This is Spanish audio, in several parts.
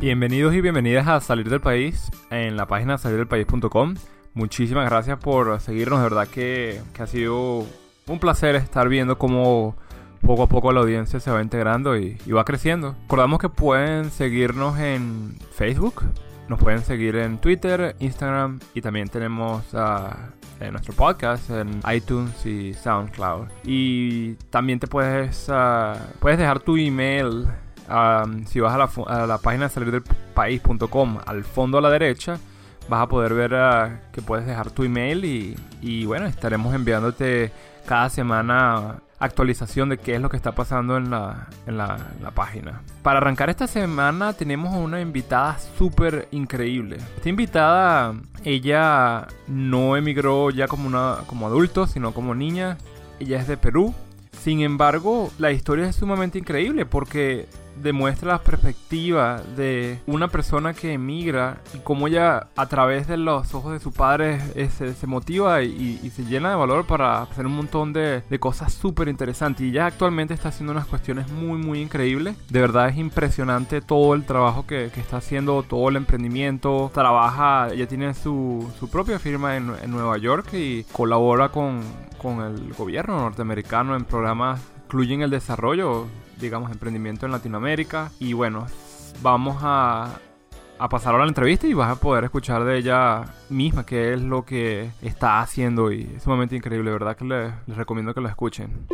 Bienvenidos y bienvenidas a Salir del País en la página salirdelpaís.com. Muchísimas gracias por seguirnos, de verdad que, que, ha sido un placer estar viendo cómo poco a poco la audiencia se va integrando y, va creciendo. Recordamos que pueden seguirnos en Facebook, nos pueden seguir en Twitter, Instagram y también tenemos uh, en nuestro podcast en iTunes y SoundCloud. Y también te puedes, uh, puedes dejar tu email Si vas a la, página de salirdelpaís.com, al fondo a la derecha, vas a poder ver uh, que puedes dejar tu email y, bueno, estaremos enviándote cada semana actualización de qué es lo que está pasando en la, en la página. Para arrancar esta semana tenemos una invitada súper increíble. Esta invitada, ella no emigró ya como, una, como adulto, sino como niña. Ella es de Perú. Sin embargo, la historia es sumamente increíble porque demuestra la perspectiva de una persona que emigra y cómo ella a través de los ojos de su padre eh, se, se, motiva y, y, se llena de valor para hacer un montón de, de cosas súper interesantes. Y ella actualmente está haciendo unas cuestiones muy, muy increíbles. De verdad es impresionante todo el trabajo que, que está haciendo, todo el emprendimiento. Trabaja, ella tiene su, su propia firma en, en, Nueva York y colabora con, con el gobierno norteamericano en programas incluyen el desarrollo digamos, emprendimiento en Latinoamérica. Y bueno, vamos a, a pasar ahora a la entrevista y vas a poder escuchar de ella misma qué es lo que está haciendo y es sumamente increíble, ¿verdad? Que les, les recomiendo que lo escuchen.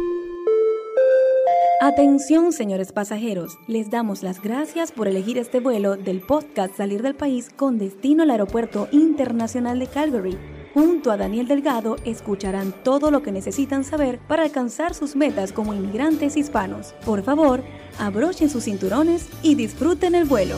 Atención, señores pasajeros, les damos las gracias por elegir este vuelo del podcast Salir del País con destino al Aeropuerto Internacional de Calgary Junto a Daniel Delgado escucharán todo lo que necesitan saber para alcanzar sus metas como inmigrantes hispanos. Por favor, abrochen sus cinturones y disfruten el vuelo.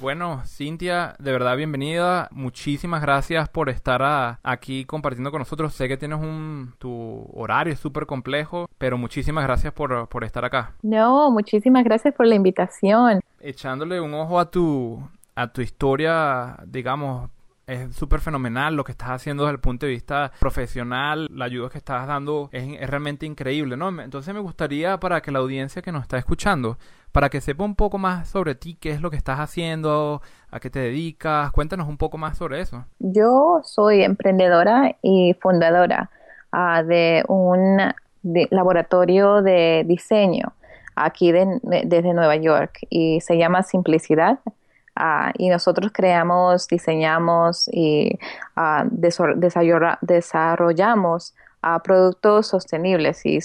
Bueno, Cintia, de verdad bienvenida. Muchísimas gracias por estar a, aquí compartiendo con nosotros. Sé que tienes un tu horario súper complejo, pero muchísimas gracias por, por estar acá. No, muchísimas gracias por la invitación. Echándole un ojo a tu a tu historia, digamos, es súper fenomenal lo que estás haciendo desde el punto de vista profesional, la ayuda que estás dando es, realmente increíble, ¿no? Entonces me gustaría para que la audiencia que nos está escuchando, para que sepa un poco más sobre ti, qué es lo que estás haciendo, a qué te dedicas, cuéntanos un poco más sobre eso. Yo soy emprendedora y fundadora uh, de un laboratorio de diseño aquí de, de, desde Nueva York y se llama Simplicidad Uh, y nosotros creamos, diseñamos y uh, desarrollamos uh, productos sostenibles. ¿Y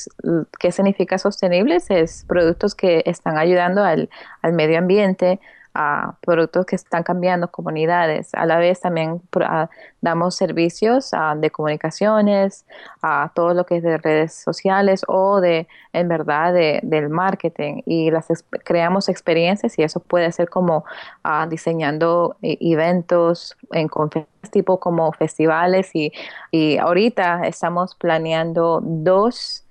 qué significa sostenibles? Es productos que están ayudando al, al medio ambiente, a productos que están cambiando comunidades. A la vez también damos servicios de comunicaciones, a todo lo que es de redes sociales o de, en verdad, de, del marketing y las creamos experiencias y eso puede ser como diseñando e eventos en tipo como festivales y, y ahorita estamos planeando dos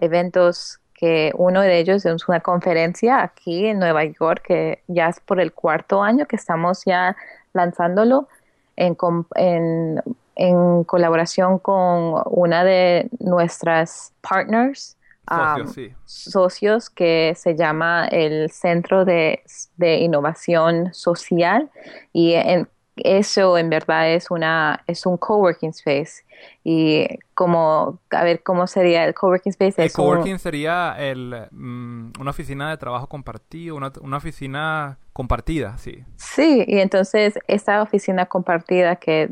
eventos que uno de ellos es una conferencia aquí en Nueva York, que ya es por el cuarto año que estamos ya lanzándolo en, en, en colaboración con una de nuestras partners. Socios, um, sí. socios que se llama el Centro de, de Innovación Social y en, eso en verdad es una es un coworking space. Y como a ver cómo sería el coworking space el coworking un... sería el, um, una oficina de trabajo compartido una, una, oficina compartida sí. Sí y entonces esa oficina compartida que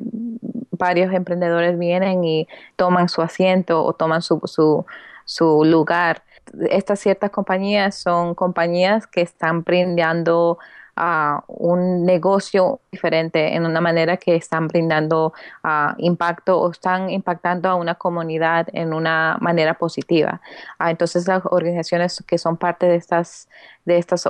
varios emprendedores vienen y toman su asiento o toman su, su, su lugar. Estas ciertas compañías son compañías que están brindando uh, un negocio diferente en una manera que están brindando uh, impacto o están impactando a una comunidad en una manera positiva. Uh, entonces las organizaciones que son parte de estas de estas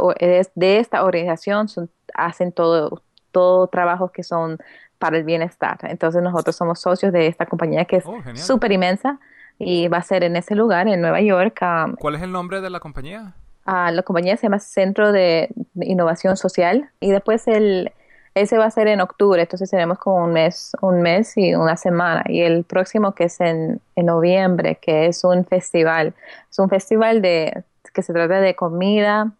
de esta organización son, hacen todo todo trabajos que son para el bienestar. Entonces nosotros somos socios de esta compañía que es oh, súper inmensa y va a ser en ese lugar, en Nueva York. Um, ¿Cuál es el nombre de la compañía? Uh, la compañía se llama Centro de Innovación Social y después el ese va a ser en octubre, entonces tenemos como un mes, un mes y una semana. Y el próximo que es en, en noviembre, que es un festival, es un festival de que se trata de comida,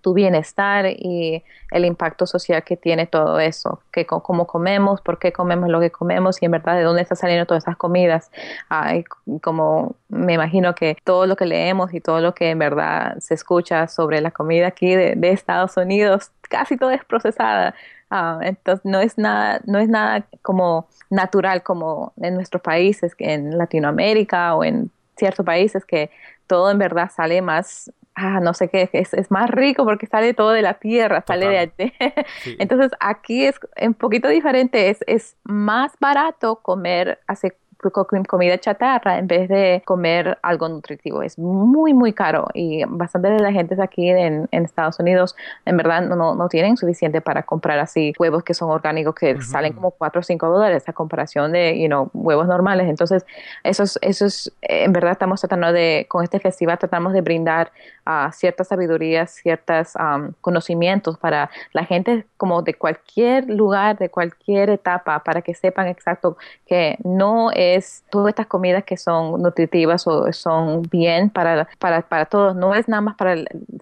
tu bienestar y el impacto social que tiene todo eso, que cómo comemos, por qué comemos lo que comemos y en verdad de dónde están saliendo todas esas comidas. como me imagino que todo lo que leemos y todo lo que en verdad se escucha sobre la comida aquí de, Estados Unidos, casi todo es procesada. Ah, entonces no es nada, no es nada como natural como en nuestros países, en Latinoamérica o en ciertos países que todo en verdad sale más ah, no sé qué, es, es, más rico porque sale todo de la tierra, sale de allí. Entonces aquí es un poquito diferente, es, es más barato comer hace comida chatarra en vez de comer algo nutritivo. Es muy, muy caro y bastante de la gente aquí en, Estados Unidos en verdad no, no, tienen suficiente para comprar así huevos que son orgánicos que salen como 4 o 5 dólares a comparación de you know, huevos normales. Entonces, eso es, eso es, en verdad estamos tratando de, con este festival tratamos de brindar uh, ciertas sabidurías, ciertos conocimientos para la gente como de cualquier lugar, de cualquier etapa, para que sepan exacto que no es es todas estas comidas que son nutritivas o son bien para, para, para todos. No es nada más para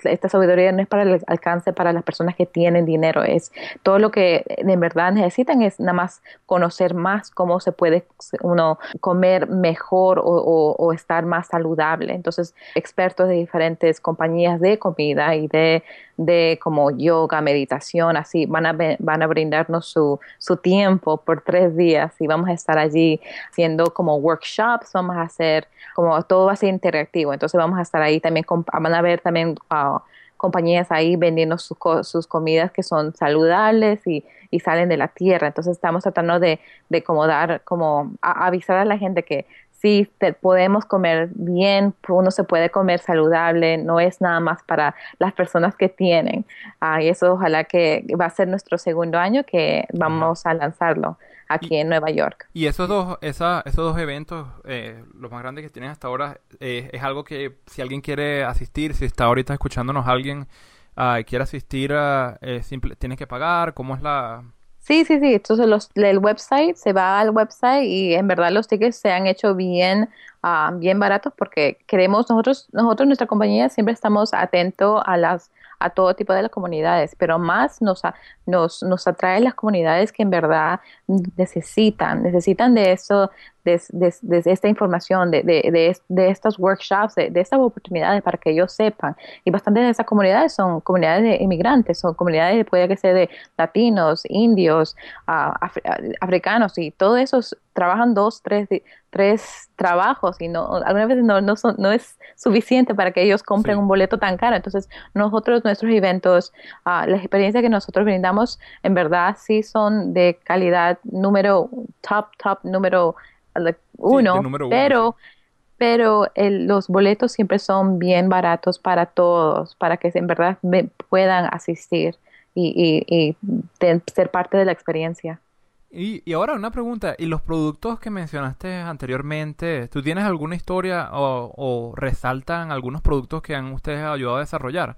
esta sabiduría, no es para el alcance para las personas que tienen dinero. Es todo lo que en verdad necesitan es nada más conocer más cómo se puede uno comer mejor o estar más saludable. Entonces, expertos de diferentes compañías de comida y de de como yoga, meditación, así, van a, van a brindarnos su, su tiempo por tres días y vamos a estar allí haciendo como workshops, vamos a hacer, como todo va a ser interactivo, entonces vamos a estar ahí también, van a ver también uh, compañías ahí vendiendo sus, sus comidas que son saludables y, y, salen de la tierra, entonces estamos tratando de, de como dar, como avisar a la gente que sí podemos comer bien, uno se puede comer saludable, no es nada más para las personas que tienen. Ah, y eso ojalá que va a ser nuestro segundo año que vamos a lanzarlo aquí en Nueva York. Y esos dos, esa, esos dos eventos, eh, los más grandes que tienen hasta ahora, eh, es algo que si alguien quiere asistir, si está ahorita escuchándonos alguien uh, quiere asistir, eh, simple, tiene que pagar, ¿cómo es la, Sí, sí, sí. Entonces los, el website, se va al website y en verdad los tickets se han hecho bien, ah, bien baratos porque queremos, nosotros, nosotros, nuestra compañía siempre estamos atentos a las a todo tipo de las comunidades, pero más nos, nos, nos atrae las comunidades que en verdad necesitan, necesitan de eso, de, esta información, de, de, estos workshops, de, estas oportunidades para que ellos sepan. Y bastante de esas comunidades son comunidades de inmigrantes, son comunidades, puede que sea de latinos, indios, uh, africanos, y todos esos trabajan dos, tres, tres trabajos y no, algunas veces no, no, son, no es suficiente para que ellos compren un boleto tan caro. Entonces, nosotros, nuestros eventos, uh, las experiencias que nosotros brindamos, en verdad sí son de calidad número top, top, número uno, pero, pero los boletos siempre son bien baratos para todos, para que en verdad puedan asistir y, y, ser parte de la experiencia. Y, y, ahora una pregunta, ¿y los productos que mencionaste anteriormente, tú tienes alguna historia o, o resaltan algunos productos que han ustedes ayudado a desarrollar?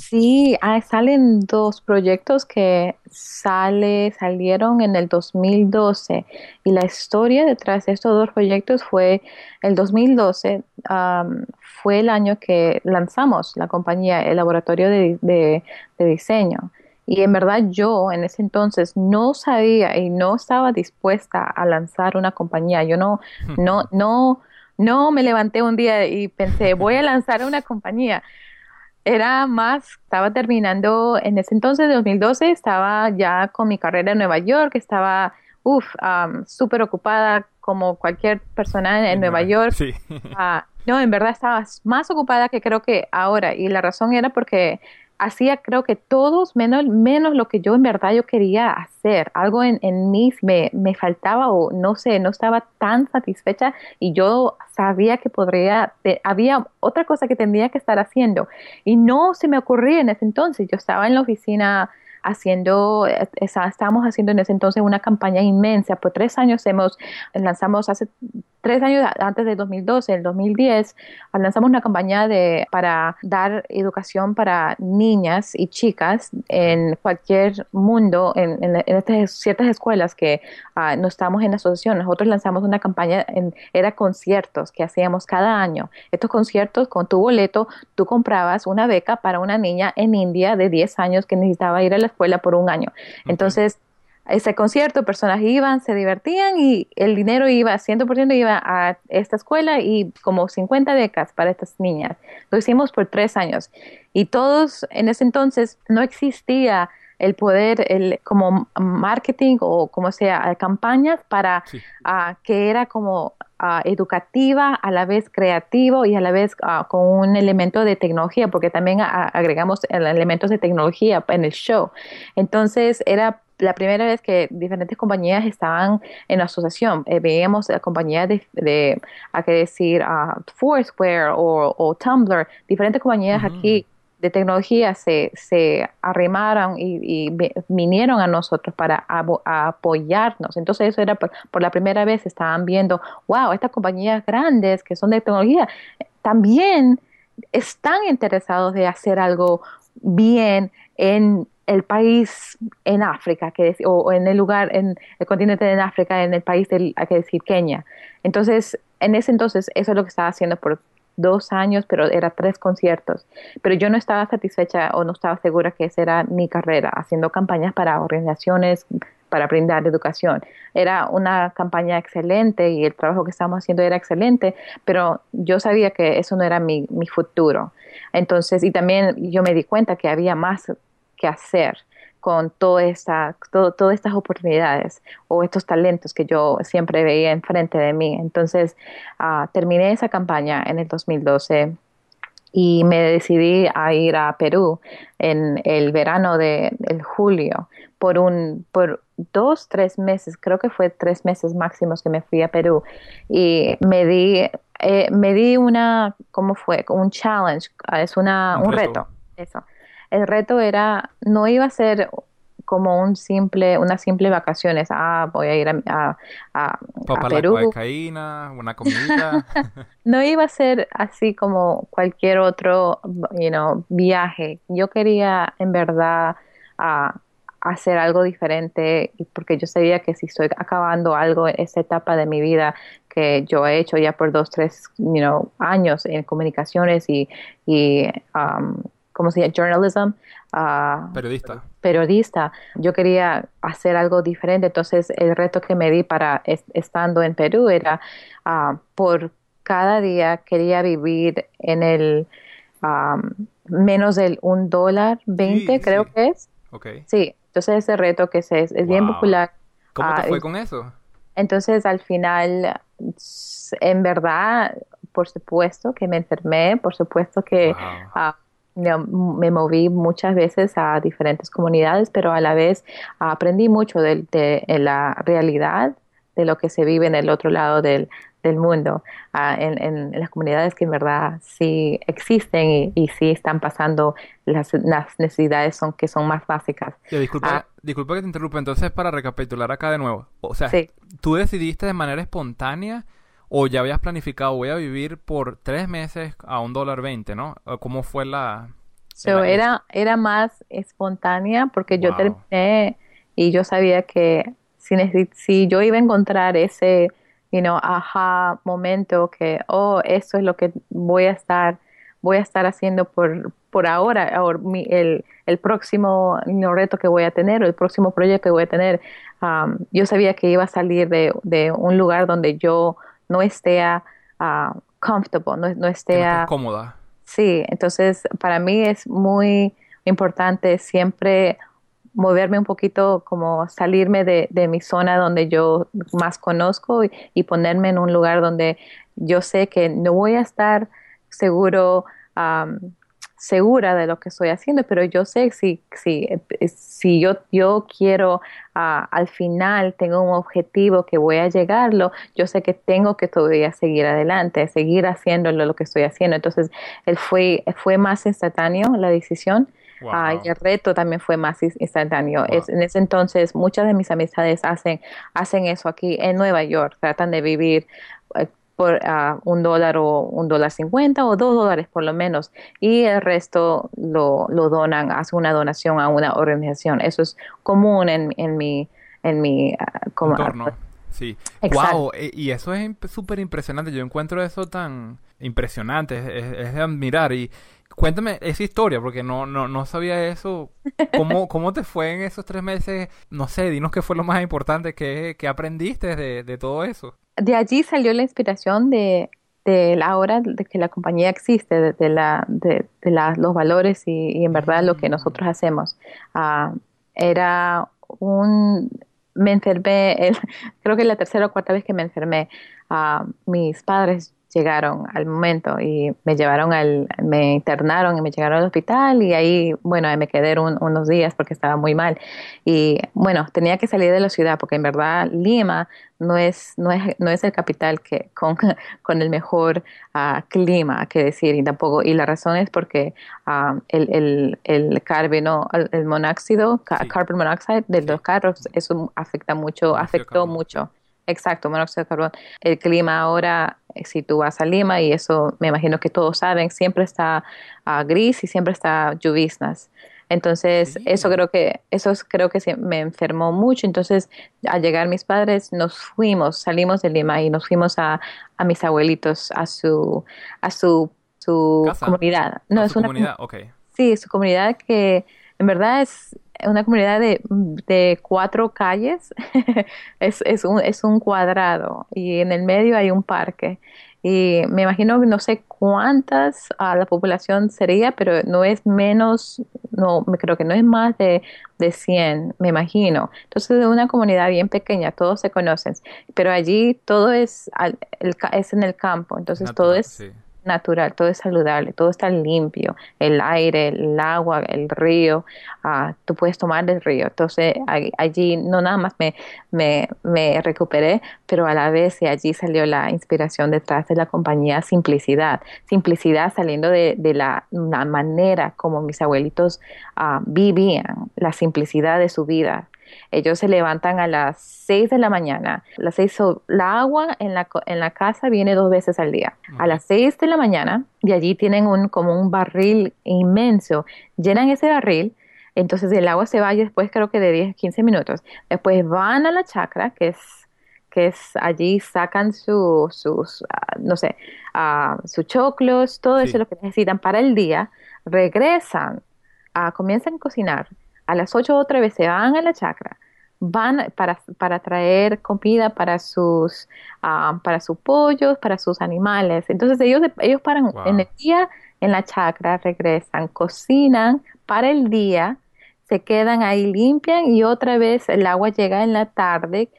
Sí, ah, salen dos proyectos que sale, salieron en el 2012 y la historia detrás de estos dos proyectos fue el 2012 fue el año que lanzamos la compañía, el laboratorio de, de, diseño. Y en verdad yo en ese entonces no sabía y no estaba dispuesta a lanzar una compañía. Yo no, no, no, no me levanté un día y pensé, voy a lanzar una compañía era más, estaba terminando en ese entonces, 2012, estaba ya con mi carrera en Nueva York, estaba, uff, súper ocupada como cualquier persona en, Nueva York. Sí. Ah, no, en verdad estaba más ocupada que creo que ahora. Y la razón era porque hacía creo que todos menos, menos lo que yo en verdad yo quería hacer. Algo en, en mí me, me, faltaba o no sé, no estaba tan satisfecha y yo sabía que podría, había otra cosa que tendría que estar haciendo y no se me ocurría en ese entonces. Yo estaba en la oficina haciendo, estábamos haciendo en ese entonces una campaña inmensa. Por tres años hemos, lanzamos hace tres años antes de 2012, el 2010, lanzamos una campaña de, para dar educación para niñas y chicas en cualquier mundo, en, estas ciertas escuelas que uh, no estamos en asociación. Nosotros lanzamos una campaña, en, era conciertos que hacíamos cada año. Estos conciertos, con tu boleto, tú comprabas una beca para una niña en India de 10 años que necesitaba ir a la escuela por un año. Entonces, ese concierto, personas iban, se divertían y el dinero iba, 100% iba a esta escuela y como 50 becas para estas niñas. Lo hicimos por tres años y todos en ese entonces no existía el poder, el como marketing o como sea, campañas para que era como ah, educativa, a la vez creativo y a la vez con un elemento de tecnología, porque también agregamos elementos de tecnología en el show. Entonces era la primera vez que diferentes compañías estaban en asociación. Eh, veíamos compañías de, de, a qué decir, uh, Foursquare o, Tumblr, diferentes compañías aquí de tecnología se, se arrimaron y, vinieron a nosotros para apoyarnos. Entonces eso era por, por, la primera vez estaban viendo, wow, estas compañías grandes que son de tecnología también están interesados de hacer algo bien en el país en África, que o en el lugar, en el continente de África, en el país del, hay que decir, Kenia. Entonces, en ese entonces, eso es lo que estaba haciendo por dos años, pero era tres conciertos. Pero yo no estaba satisfecha o no estaba segura que esa era mi carrera, haciendo campañas para organizaciones, para brindar educación. Era una campaña excelente y el trabajo que estábamos haciendo era excelente, pero yo sabía que eso no era mi, mi futuro. Entonces, y también yo me di cuenta que había más que hacer con toda esta, todas estas oportunidades o estos talentos que yo siempre veía enfrente de mí. Entonces, ah, terminé esa campaña en el 2012 y me decidí a ir a Perú en el verano de julio por un por dos tres meses creo que fue tres meses máximos que me fui a Perú y me di eh, me di una cómo fue un challenge es una un, reto. reto eso el reto era, no iba a ser como un simple, una simple vacaciones. Ah, voy a ir a, a, a, a Perú. una comida. no iba a ser así como cualquier otro, you know, viaje. Yo quería, en verdad, hacer algo diferente porque yo sabía que si estoy acabando algo en esa etapa de mi vida que yo he hecho ya por dos, tres, you know, años en comunicaciones y, y um, ¿cómo se llama? Journalism. Uh, periodista. Periodista. Yo quería hacer algo diferente, entonces el reto que me di para estando en Perú era uh, por cada día quería vivir en el um, menos del un dólar veinte, creo que es. Okay. Sí, entonces ese reto que es, es bien popular. ¿Cómo te uh, fue con eso? Entonces al final, en verdad, por supuesto que me enfermé, por supuesto que me moví muchas veces a diferentes comunidades, pero a la vez aprendí mucho de, la realidad de lo que se vive en el otro lado del, mundo, en, las comunidades que en verdad sí existen y, sí están pasando las, necesidades son, que son más básicas. disculpa, ah. disculpa que te interrumpa, entonces para recapitular acá de nuevo, o sea, tú decidiste de manera espontánea o ya habías planificado, voy a vivir por tres meses a un dólar veinte, ¿no? ¿Cómo fue la...? era, era más espontánea porque yo terminé y yo sabía que si, si yo iba a encontrar ese, you know, aha momento que, oh, eso es lo que voy a estar, voy a estar haciendo por, por ahora, el, el próximo reto que voy a tener o el próximo proyecto que voy a tener, um, yo sabía que iba a salir de, de un lugar donde yo no esté uh, comfortable, no, no esté cómoda. Sí, entonces para mí es muy importante siempre moverme un poquito, como salirme de, de mi zona donde yo más conozco y, ponerme en un lugar donde yo sé que no voy a estar seguro um, segura de lo que estoy haciendo, pero yo sé si, si, si yo, yo quiero ah, al final, tengo un objetivo que voy a llegarlo, yo sé que tengo que todavía seguir adelante, seguir haciéndolo lo que estoy haciendo. Entonces, él fue, fue más instantáneo la decisión. y el reto también fue más instantáneo. en ese entonces, muchas de mis amistades hacen, hacen eso aquí en Nueva York, tratan de vivir eh, por ah, un dólar o un dólar cincuenta o dos dólares por lo menos y el resto lo, lo donan, hacen una donación a una organización. Eso es común en, en mi, en mi ah, como, Sí. Wow, e, y eso es súper impresionante. Yo encuentro eso tan impresionante, es, de admirar. Y cuéntame esa historia, porque no, no, no sabía eso. ¿Cómo, ¿Cómo te fue en esos tres meses? No sé, dinos qué fue lo más importante que, que aprendiste de, de todo eso de allí salió la inspiración de, de la hora de que la compañía existe, de, la, de, los valores y, en verdad lo que mm. nosotros hacemos. Ah, era un, me enfermé, creo que la tercera o cuarta vez que me enfermé, uh, mis padres llegaron al momento y me llevaron al, me internaron y me llegaron al hospital y ahí, bueno, me quedé unos días porque estaba muy mal. Y bueno, tenía que salir de la ciudad porque en verdad Lima no es, no es, no es el capital que con, con el mejor uh, clima, que decir, y tampoco, y la razón es porque uh, el, el, el carbono, el, monóxido, carbon monoxide de los carros, eso afecta mucho, afectó mucho Exacto, monóxido de carbón. El clima ahora, eh, si tú vas a Lima, y eso me imagino que todos saben, siempre está ah, gris y siempre está lluvisnas. Entonces, eso creo que, eso creo que me enfermó mucho. Entonces, al llegar mis padres, nos fuimos, salimos de Lima y nos fuimos a, a mis abuelitos, a su, a su, su comunidad. No, es una comunidad, Sí, su comunidad que en verdad es una comunidad de, de cuatro calles, es, es, un, es un cuadrado y en el medio hay un parque. Y me imagino no sé cuántas a la población sería, pero no es menos, no, me creo que no es más de, de 100, me imagino. Entonces es una comunidad bien pequeña, todos se conocen, pero allí todo es, es en el campo, entonces todo es natural, todo es saludable, todo está limpio, el aire, el agua, el río, uh, tú puedes tomar del río. Entonces allí no nada más me, me, me recuperé, pero a la vez allí salió la inspiración detrás de la compañía Simplicidad. Simplicidad saliendo de, de la, manera como mis abuelitos uh, vivían, la simplicidad de su vida ellos se levantan a las 6 de la mañana. Las la agua en la, en la casa viene dos veces al día. A las 6 de la mañana, y allí tienen un, como un barril inmenso. Llenan ese barril, entonces el agua se va y después creo que de 10, 15 minutos. Después van a la chacra, que es que es allí sacan su, sus, ah, no sé, uh, sus choclos, todo eso lo que necesitan para el día, regresan, uh, comienzan a cocinar, a las 8 otra vez se van a la chacra, van para, para traer comida para sus, ah, para sus pollos, para sus animales. Entonces ellos, ellos paran en el día en la chacra, regresan, cocinan para el día, se quedan ahí, limpian y otra vez el agua llega en la tarde,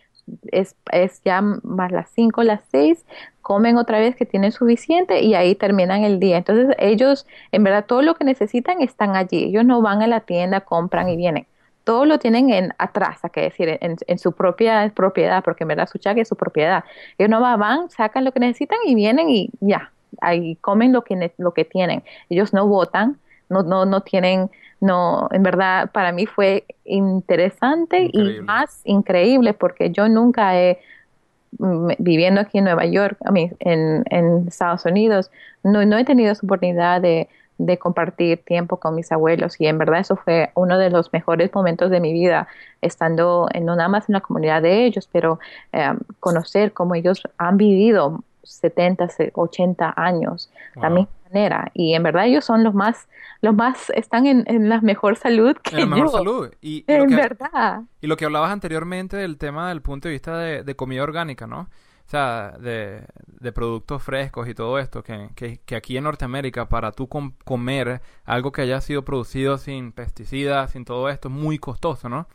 es, es ya más las 5, las 6, comen otra vez que tienen suficiente y ahí terminan el día. Entonces ellos, en verdad, todo lo que necesitan están allí. Ellos no van a la tienda, compran y vienen. Todo lo tienen en atrás, a que decir, en, su propia propiedad, porque en verdad su chaga es su propiedad. Ellos no van, sacan lo que necesitan y vienen y ya, ahí comen lo que, lo que tienen. Ellos no votan, no, no, no tienen no, en verdad para mí fue interesante y más increíble porque yo nunca he viviendo aquí en Nueva York, a mí, en, en, Estados Unidos, no, no he tenido esa oportunidad de, de, compartir tiempo con mis abuelos y en verdad eso fue uno de los mejores momentos de mi vida, estando en, no nada más en la comunidad de ellos, pero eh, conocer cómo ellos han vivido 70, 80 años, también manera. Y en verdad ellos son los más, los más, están en, en la mejor salud que En la mejor salud. Y, en verdad. Y lo que hablabas anteriormente del tema del punto de vista de, comida orgánica, ¿no? O sea, de, de, productos frescos y todo esto, que, que, que aquí en Norteamérica, para tú comer algo que haya sido producido sin pesticidas, sin todo esto, es muy costoso, ¿no?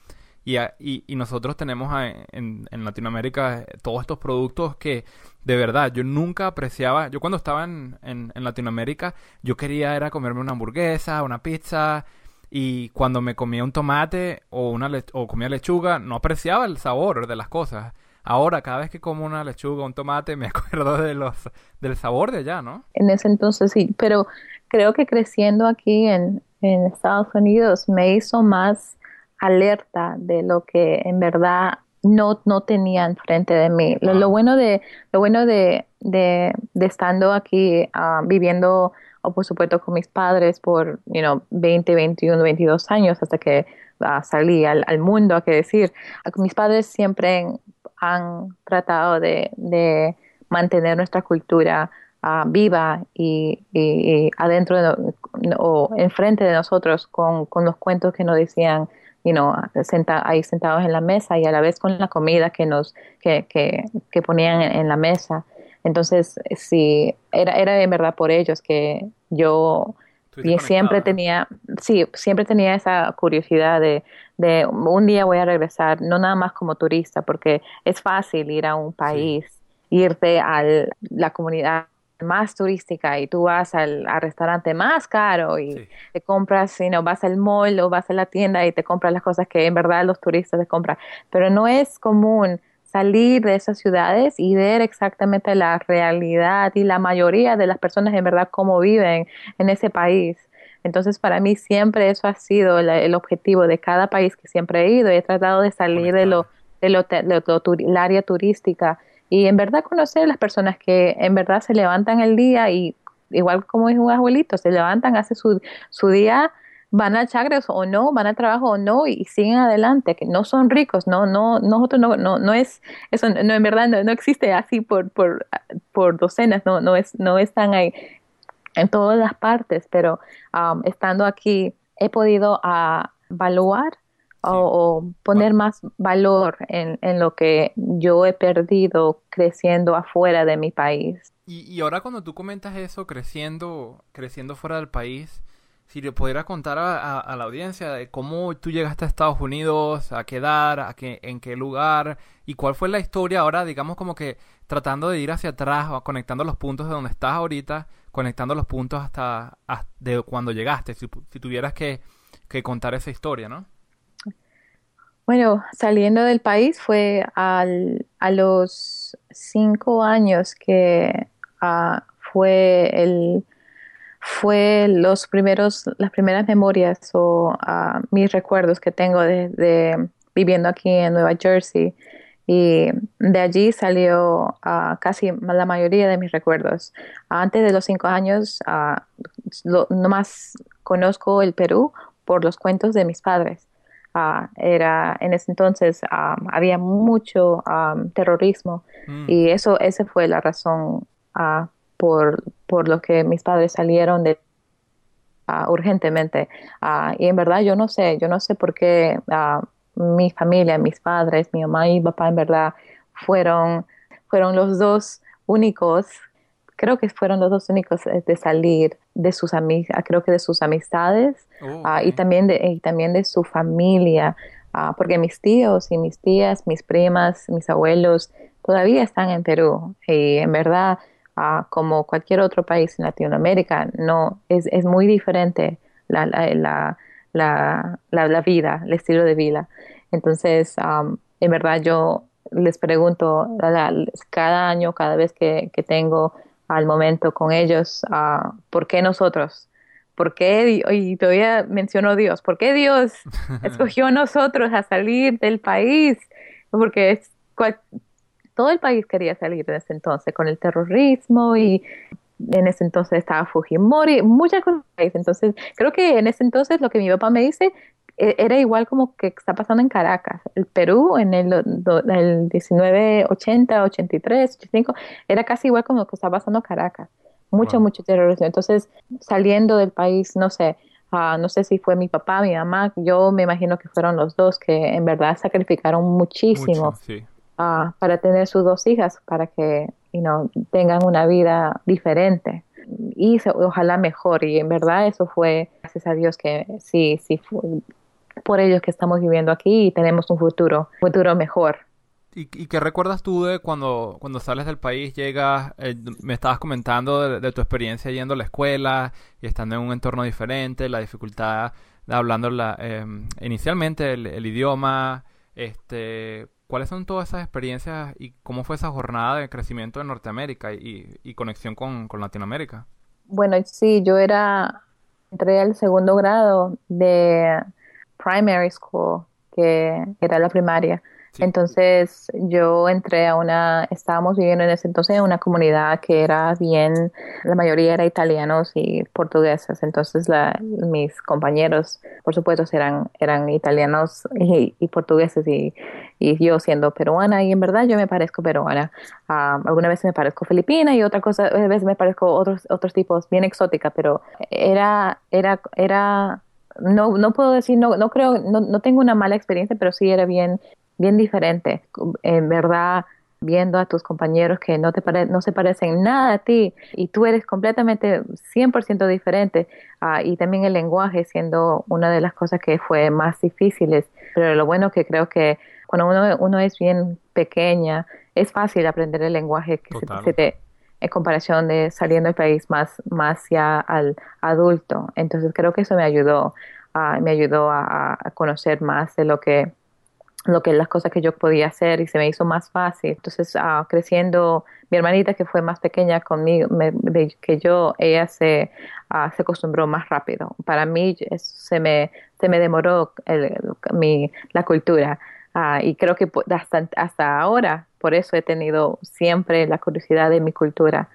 Y, y, nosotros tenemos en, en, Latinoamérica eh, todos estos productos que de verdad yo nunca apreciaba. Yo cuando estaba en, en, Latinoamérica yo quería era comerme una hamburguesa, una pizza y cuando me comía un tomate o, una o comía lechuga no apreciaba el sabor de las cosas. ahora cada vez que como una lechuga, un tomate, me acuerdo de los, del sabor de allá, ¿no? En ese entonces sí, pero creo que creciendo aquí en, en Estados Unidos me hizo más alerta de lo que en verdad no, no tenía frente de mí. Lo, bueno de, lo bueno de, de, estando aquí ah, viviendo, o por supuesto, con mis padres por you know, 20, 21, 22 años hasta que uh, salí al, al, mundo, a que decir. Mis padres siempre han tratado de, de mantener nuestra cultura uh, viva y, y, adentro de, o enfrente de nosotros con, con los cuentos que nos decían you know, senta, ahí sentados en la mesa y a la vez con la comida que nos que, que, que ponían en, la mesa. Entonces, sí, era, era en verdad por ellos que yo siempre tenía, sí, siempre tenía esa curiosidad de, de, un día voy a regresar, no nada más como turista, porque es fácil ir a un país, irte a la comunidad más turística y tú vas al, restaurante más caro y te compras, you vas al mall o vas a la tienda y te compras las cosas que en verdad los turistas te compran. Pero no es común salir de esas ciudades y ver exactamente la realidad y la mayoría de las personas en verdad cómo viven en ese país. Entonces, para mí siempre eso ha sido el, objetivo de cada país que siempre he ido. He tratado de salir de lo, de lo, de área turística y en verdad conocer a las personas que en verdad se levantan el día y igual como es un abuelito, se levantan, hacen su, su día, van a chagres o no, van al trabajo o no y, siguen adelante, que no son ricos, no, no, nosotros no, no, no es, eso no, en verdad no, existe así por, por, por docenas, no, no es, no están ahí en todas las partes, pero um, estando aquí he podido uh, evaluar o, poner más valor en, en, lo que yo he perdido creciendo afuera de mi país. Y, y, ahora cuando tú comentas eso, creciendo, creciendo fuera del país, si le pudieras contar a, a, la audiencia de cómo tú llegaste a Estados Unidos, a qué edad, a qué, en qué lugar, y cuál fue la historia ahora, digamos como que tratando de ir hacia atrás, conectando los puntos de donde estás ahorita, conectando los puntos hasta, de cuando llegaste, si, si tuvieras que, que contar esa historia, ¿no? Bueno, saliendo del país fue al, a los cinco años que ah, fue el fue los primeros las primeras memorias o ah, mis recuerdos que tengo de, viviendo aquí en Nueva Jersey y de allí salió uh, casi la mayoría de mis recuerdos. Antes de los cinco años, no nomás conozco el Perú por los cuentos de mis padres. Ah, era en ese entonces había mucho terrorismo mm. y eso esa fue la razón ah, por, por lo que mis padres salieron de ah, urgentemente y en verdad yo no sé yo no sé por qué mi familia mis padres mi mamá y mi papá en verdad fueron fueron los dos únicos creo que fueron los dos únicos eh, de salir de sus amigas, creo que de sus amistades oh, ah, y, también de, y también de su familia, ah, porque mis tíos y mis tías, mis primas, mis abuelos todavía están en Perú y en verdad, ah, como cualquier otro país en Latinoamérica, no es, es muy diferente la, la, la, la, vida, el estilo de vida. Entonces, en verdad yo les pregunto cada año, cada vez que, que tengo al momento con ellos, uh, ¿por qué nosotros? ¿Por qué, y todavía mencionó Dios, ¿por qué Dios escogió a nosotros a salir del país? Porque es, todo el país quería salir en ese entonces con el terrorismo y en ese entonces estaba Fujimori, muchas cosas. Entonces, creo que en ese entonces lo que mi papá me dice era igual como que está pasando en Caracas. El Perú en el, el 1980, 83, 85, era casi igual como lo que está pasando en Caracas. Mucho, mucho terrorismo. Entonces, saliendo del país, no sé, uh, no sé si fue mi papá, mi mamá, yo me imagino que fueron los dos que en verdad sacrificaron muchísimo uh, para tener sus dos hijas, para que you know, tengan una vida diferente y ojalá mejor. Y en verdad eso fue, gracias a Dios que sí, sí fue, por ellos que estamos viviendo aquí y tenemos un futuro, futuro mejor. ¿Y, qué recuerdas tú de cuando, cuando sales del país, llegas, eh, me estabas comentando de, tu experiencia yendo a la escuela y estando en un entorno diferente, la dificultad de hablando la, em, inicialmente el, idioma, este, ¿cuáles son todas esas experiencias y cómo fue esa jornada de crecimiento en Norteamérica y, conexión con, con, Latinoamérica? Bueno, sí, yo era, entré al segundo grado de primary school, que era la primaria. Entonces yo entré a una, estábamos viviendo en ese entonces en una comunidad que era bien, la mayoría era italianos y portugueses, entonces la, mis compañeros, por supuesto, eran, eran italianos y, portugueses y, y, yo siendo peruana y en verdad yo me parezco peruana. Uh, alguna vez me parezco filipina y otra cosa, a veces me parezco otros, otros tipos bien exótica, pero era, era, era no, no puedo decir, no, no creo, no, no tengo una mala experiencia, pero sí era bien bien diferente. En verdad, viendo a tus compañeros que no, te no se parecen nada a ti y tú eres completamente 100% diferente ah, y también el lenguaje siendo una de las cosas que fue más difíciles. Pero lo bueno que creo que cuando uno, uno es bien pequeña es fácil aprender el lenguaje que se, te, en comparación de saliendo del país más, más ya al adulto. Entonces creo que eso me ayudó, me ayudó a, a conocer más de lo que lo que las cosas que yo podía hacer y se me hizo más fácil. Entonces, uh, creciendo, mi hermanita que fue más pequeña conmigo que yo, ella se, uh, se acostumbró más rápido. Para mí se me, se me demoró el, mi, la cultura uh, y creo que hasta, hasta ahora, por eso he tenido siempre la curiosidad de mi cultura.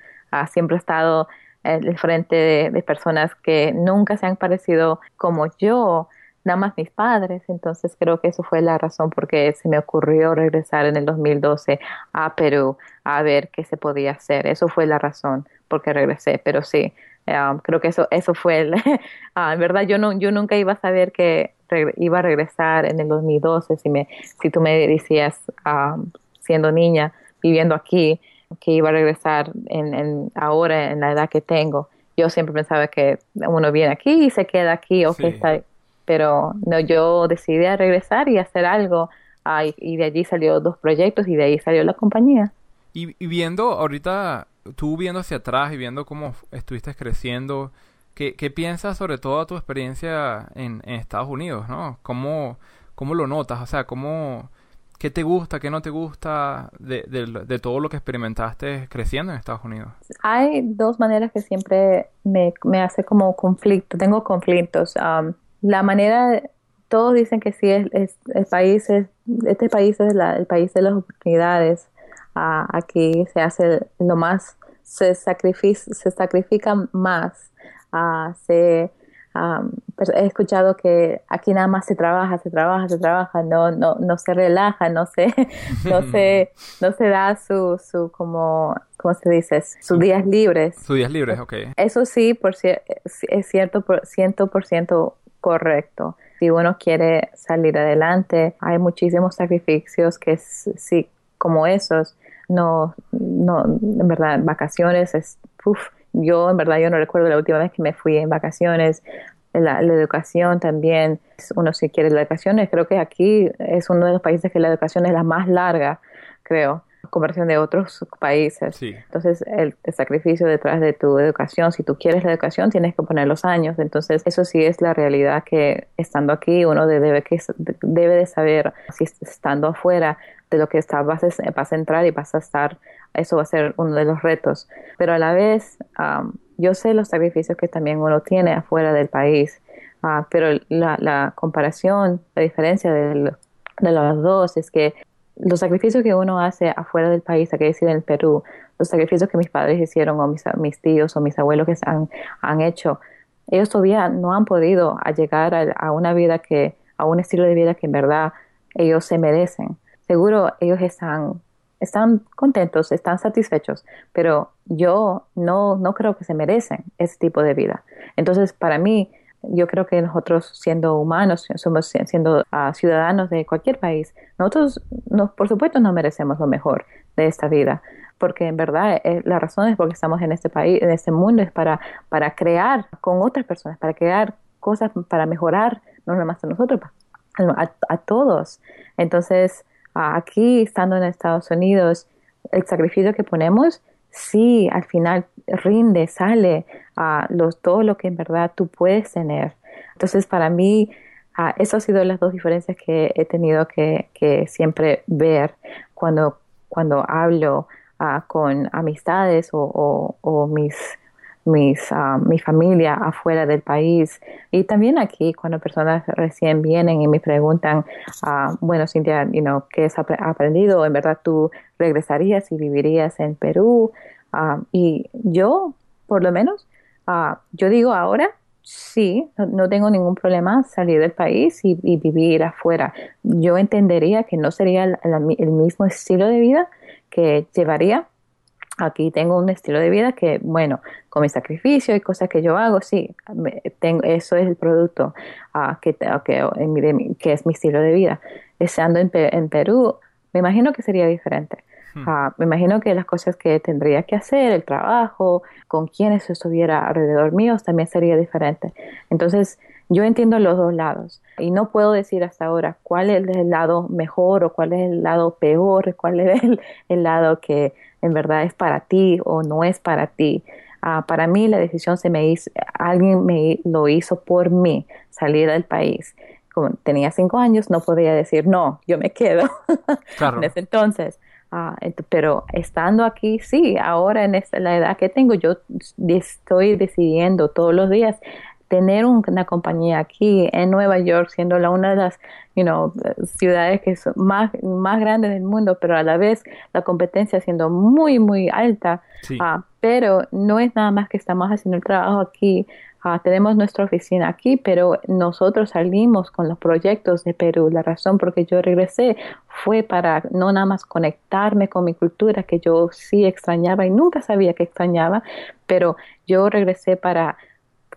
siempre he estado en el frente de, de personas que nunca se han parecido como yo, nada más mis padres, entonces creo que eso fue la razón por qué se me ocurrió regresar en el 2012 a Perú a ver qué se podía hacer. Eso fue la razón por qué regresé, pero sí, um, creo que eso eso fue el, ah, en verdad yo no yo nunca iba a saber que iba a regresar en el 2012 si me si tú me decías um, siendo niña viviendo aquí que iba a regresar en, en ahora en la edad que tengo yo siempre pensaba que uno viene aquí y se queda aquí o que está pero no, yo decidí regresar y hacer algo y de allí salió dos proyectos y de ahí salió la compañía. Y, viendo ahorita, tú viendo hacia atrás y viendo cómo estuviste creciendo, ¿qué, qué piensas sobre toda tu experiencia en, Estados Unidos, no? ¿Cómo, ¿Cómo lo notas? O sea, ¿cómo, ¿qué te gusta, qué no te gusta de, de, todo lo que experimentaste creciendo en Estados Unidos? Hay dos maneras que siempre me, me hace como conflicto, tengo conflictos. Um, la manera, todos dicen que sí, es, el país es, este país es el país de las oportunidades. aquí se hace lo más, se, sacrifica, se sacrifica más. se, he escuchado que aquí nada más se trabaja, se trabaja, se trabaja, no, no, no se relaja, no se, no se, no se da su, su como, ¿cómo se dice? Sus días libres. Sus días libres, ok. Eso sí, por, es cierto, por ciento por ciento correcto. Si uno quiere salir adelante, hay muchísimos sacrificios que sí, como esos, no, no, en verdad, vacaciones es, yo en verdad yo no recuerdo la última vez que me fui en vacaciones. La, la, educación también, uno si quiere la educación, creo que aquí es uno de los países que la educación es la más larga, creo conversión de otros países. Entonces, el, sacrificio detrás de tu educación, si tú quieres la educación, tienes que poner los años. Entonces, eso sí es la realidad que estando aquí uno debe, que, debe de saber, si estando afuera de lo que está, vas a, vas a entrar y vas a estar, eso va a ser uno de los retos. Pero a la vez, yo sé los sacrificios que también uno tiene afuera del país, ah, pero la, la comparación, la diferencia de, de los dos es que los sacrificios que uno hace afuera del país, aquí decir en Perú, los sacrificios que mis padres hicieron o mis, mis tíos o mis abuelos que han, han hecho, ellos todavía no han podido llegar a, una vida que, a un estilo de vida que en verdad ellos se merecen. Seguro ellos están, están contentos, están satisfechos, pero yo no, no creo que se merecen ese tipo de vida. Entonces, para mí, yo creo que nosotros siendo humanos, somos siendo ah, ciudadanos de cualquier país, nosotros por supuesto no merecemos lo mejor de esta vida, porque en verdad eh, la razón es porque estamos en este país, en este mundo es para, para crear con otras personas, para crear cosas para mejorar, no nomás a nosotros, a, a todos. Entonces, aquí estando en Estados Unidos, el sacrificio que ponemos sí, al final rinde, sale a los, todo lo que en verdad tú puedes tener. Entonces, para mí, Ah, eso ha sido las dos diferencias que he tenido que, que siempre ver cuando, cuando hablo ah, con amistades o, o, mis, mis, ah, mi familia afuera del país. Y también aquí, cuando personas recién vienen y me preguntan, bueno, Cintia, you know, ¿qué has aprendido? ¿En verdad tú regresarías y vivirías en Perú? y yo, por lo menos, yo digo ahora, sí, no, tengo ningún problema salir del país y, vivir afuera. Yo entendería que no sería el, mismo estilo de vida que llevaría. Aquí tengo un estilo de vida que, bueno, con mi sacrificio y cosas que yo hago, sí, tengo, eso es el producto ah, que, que, es mi estilo de vida. Estando en, en Perú, me imagino que sería diferente. Hmm. Ah, me imagino que las cosas que tendría que hacer, el trabajo, con quienes estuviera alrededor mío, también sería diferente. Entonces, yo entiendo los dos lados y no puedo decir hasta ahora cuál es el lado mejor o cuál es el lado peor, cuál es el, lado que en verdad es para ti o no es para ti. Ah, para mí la decisión se me hizo, alguien me lo hizo por mí, salir del país. Como tenía cinco años, no podía decir, no, yo me quedo. en ese entonces. Ah, pero estando aquí, sí, ahora en esta, la edad que tengo, yo estoy decidiendo todos los días tener una compañía aquí en Nueva York, siendo la una de las you know, ciudades que son más, más grandes del mundo, pero a la vez la competencia siendo muy, muy alta. Ah, pero no es nada más que estamos haciendo el trabajo aquí Ah, tenemos nuestra oficina aquí, pero nosotros salimos con los proyectos de Perú. La razón por que yo regresé fue para no nada más conectarme con mi cultura, que yo sí extrañaba y nunca sabía que extrañaba, pero yo regresé para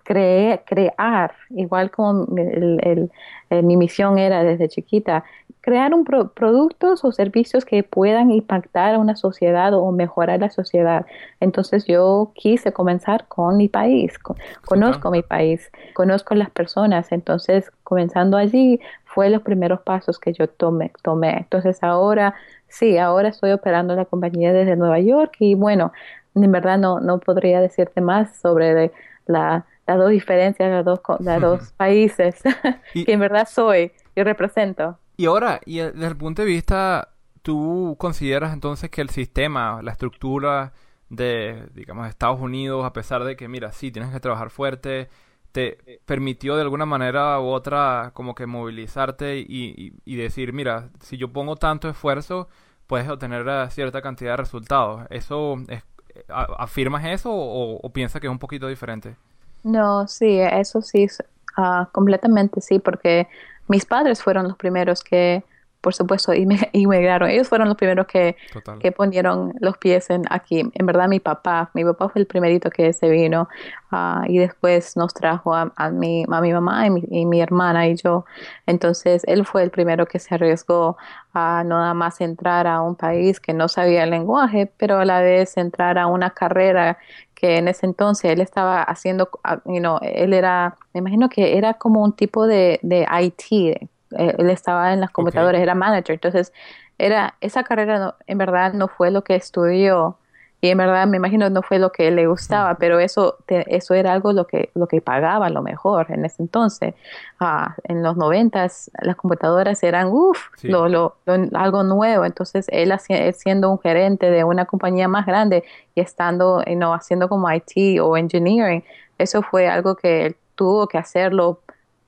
creer, crear, igual como el, mi misión era desde chiquita, crear un productos o servicios que puedan impactar a una sociedad o mejorar la sociedad. Entonces yo quise comenzar con mi país, conozco mi país, conozco las personas, entonces comenzando allí fue los primeros pasos que yo tomé. tomé. Entonces ahora, sí, ahora estoy operando la compañía desde Nueva York y bueno, en verdad no, no podría decirte más sobre la, las dos diferencias, las dos, los dos países que en verdad soy y represento. Y ahora, y desde el punto de vista, ¿tú consideras entonces que el sistema, la estructura de, digamos, Estados Unidos, a pesar de que, mira, sí, tienes que trabajar fuerte, te permitió de alguna manera u otra como que movilizarte y, y, decir, mira, si yo pongo tanto esfuerzo, puedes obtener cierta cantidad de resultados. ¿Eso es, afirmas eso o, piensas que es un poquito diferente? No, sí, eso sí, uh, completamente sí, porque mis padres fueron los primeros que, por supuesto, inmigraron. Ellos fueron los primeros que, que ponieron los pies en aquí. En verdad, mi papá, mi papá fue el primerito que se vino ah, y después nos trajo a, mi, a mi mamá y mi, hermana y yo. Entonces, él fue el primero que se arriesgó a no nada más entrar a un país que no sabía el lenguaje, pero a la vez entrar a una carrera que en ese entonces él estaba haciendo, ah, you know, él era, me imagino que era como un tipo de, de IT, eh, él estaba en las computadoras, era manager, entonces era, esa carrera en verdad no fue lo que estudió, y en verdad me imagino no fue lo que le gustaba, pero eso eso era algo lo que lo que pagaba lo mejor en ese entonces. Ah, en los noventas las computadoras eran uff, lo, lo, algo nuevo. Entonces él, siendo un gerente de una compañía más grande y estando no haciendo como IT o engineering, eso fue algo que él tuvo que hacerlo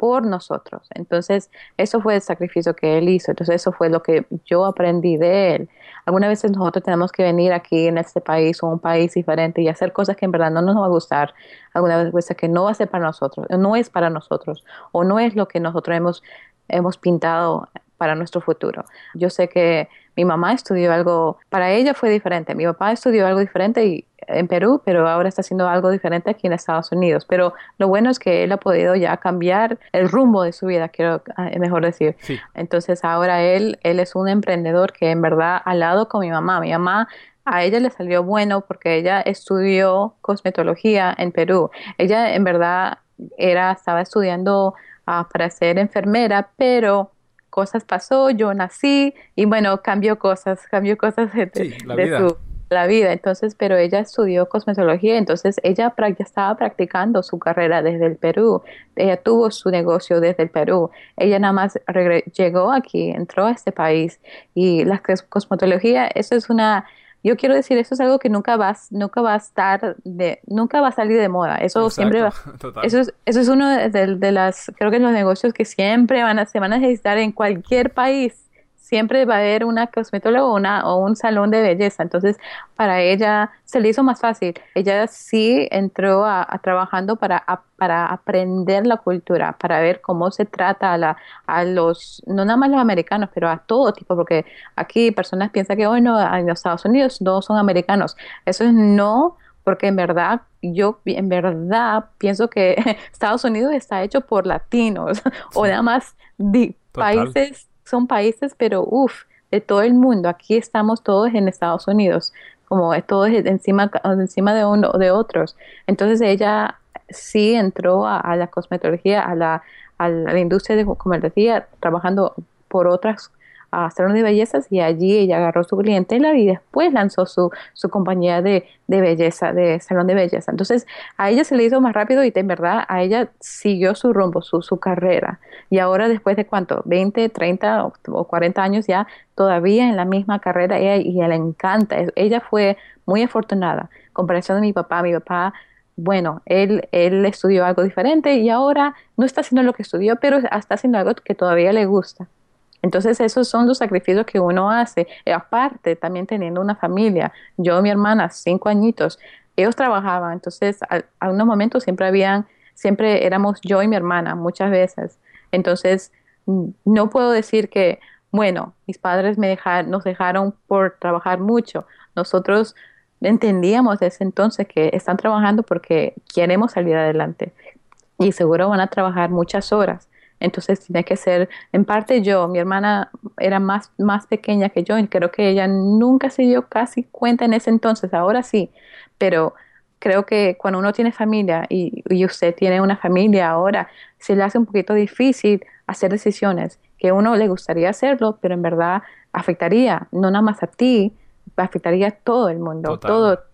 por nosotros. Entonces, eso fue el sacrificio que él hizo. Entonces, eso fue lo que yo aprendí de él. Algunas veces nosotros tenemos que venir aquí en este país o un país diferente y hacer cosas que en verdad no nos va a gustar. Algunas veces que no va a ser para nosotros, no es para nosotros o no es lo que nosotros hemos, hemos pintado para nuestro futuro. Yo sé que mi mamá estudió algo, para ella fue diferente. Mi papá estudió algo diferente y, en Perú, pero ahora está haciendo algo diferente aquí en Estados Unidos. Pero lo bueno es que él ha podido ya cambiar el rumbo de su vida, quiero ah, mejor decir. Entonces ahora él, él es un emprendedor que en verdad al lado con mi mamá. Mi mamá a ella le salió bueno porque ella estudió cosmetología en Perú. Ella en verdad era, estaba estudiando ah, para ser enfermera, pero cosas pasó, yo nací y bueno, cambió cosas, cambió cosas de, su la vida. Entonces, pero ella estudió cosmetología, entonces ella ya estaba practicando su carrera desde el Perú. Ella tuvo su negocio desde el Perú. Ella nada más llegó aquí, entró a este país y la cosmetología, eso es una yo quiero decir, eso es algo que nunca va, nunca va a estar de, nunca va a salir de moda. Eso siempre va, eso es, eso es uno de, de, las, creo que los negocios que siempre van a, se van a necesitar en cualquier país siempre va a haber una cosmetóloga o, una, o un salón de belleza. Entonces, para ella se le hizo más fácil. Ella sí entró a, trabajando para, para aprender la cultura, para ver cómo se trata a, la, a los, no nada más los americanos, pero a todo tipo, porque aquí personas piensan que, bueno, en los Estados Unidos todos son americanos. Eso es no, porque en verdad yo en verdad pienso que Estados Unidos está hecho por latinos o nada más países son países, pero uff, de todo el mundo. Aquí estamos todos en Estados Unidos, como todos encima, encima de uno de otros. Entonces ella sí entró a, la cosmetología, a la, a la industria de, como decía, trabajando por otras a Salón de Bellezas y allí ella agarró su clientela y después lanzó su, su compañía de, de, belleza, de Salón de Belleza. Entonces a ella se le hizo más rápido y en verdad a ella siguió su rumbo, su, su carrera. Y ahora después de cuánto, 20, 30 o 40 años ya todavía en la misma carrera ella, y ella le encanta. Ella fue muy afortunada. Comparación de mi papá, mi papá bueno, él, él estudió algo diferente y ahora no está haciendo lo que estudió, pero está haciendo algo que todavía le gusta. Entonces esos son los sacrificios que uno hace. Eh, aparte, también teniendo una familia, yo y mi hermana, cinco añitos, ellos trabajaban, entonces a, unos momentos siempre habían, siempre éramos yo y mi hermana, muchas veces. Entonces, no puedo decir que, bueno, mis padres me dejaron, nos dejaron por trabajar mucho. Nosotros entendíamos desde entonces que están trabajando porque queremos salir adelante y seguro van a trabajar muchas horas. Entonces tiene que ser, en parte yo, mi hermana era más, más pequeña que yo y creo que ella nunca se dio casi cuenta en ese entonces, ahora sí, pero creo que cuando uno tiene familia y, y usted tiene una familia ahora, se le hace un poquito difícil hacer decisiones que uno le gustaría hacerlo, pero en verdad afectaría no nada más a ti, afectaría a todo el mundo, todo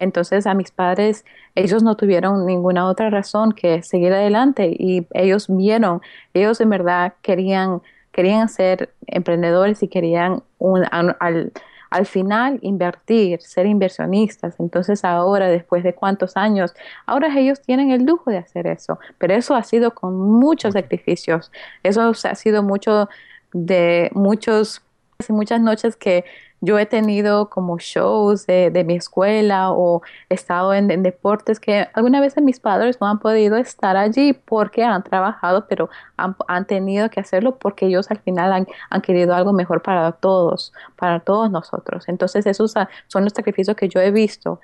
entonces a mis padres, ellos no tuvieron ninguna otra razón que seguir adelante y ellos vieron, ellos en verdad querían, querían ser emprendedores y querían al, al final invertir, ser inversionistas. Entonces ahora, después de cuántos años, ahora ellos tienen el lujo de hacer eso, pero eso ha sido con muchos sacrificios, eso ha sido mucho de muchos y muchas noches que yo he tenido como shows de, mi escuela o he estado en, deportes que alguna vez mis padres no han podido estar allí porque han trabajado, pero han, tenido que hacerlo porque ellos al final han, querido algo mejor para todos, para todos nosotros. Entonces esos son los sacrificios que yo he visto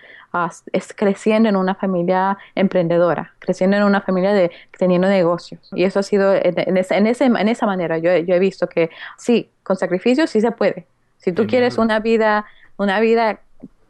es creciendo en una familia emprendedora, creciendo en una familia de teniendo negocios. Y eso ha sido en, ese, en, esa manera. Yo, yo he visto que sí, con sacrificios sí se puede si tú quieres una vida, una vida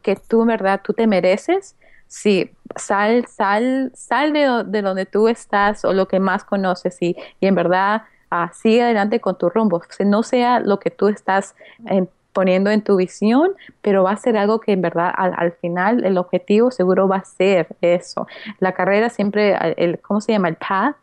que tú verdad tú te mereces, sí, sal, sal, sal de, de donde tú estás o lo que más conoces y, y en verdad ah, sigue adelante con tu rumbo. no sea lo que tú estás eh, poniendo en tu visión, pero va a ser algo que en verdad al, al, final el objetivo seguro va a ser eso. La carrera siempre, el, ¿cómo se llama? El path.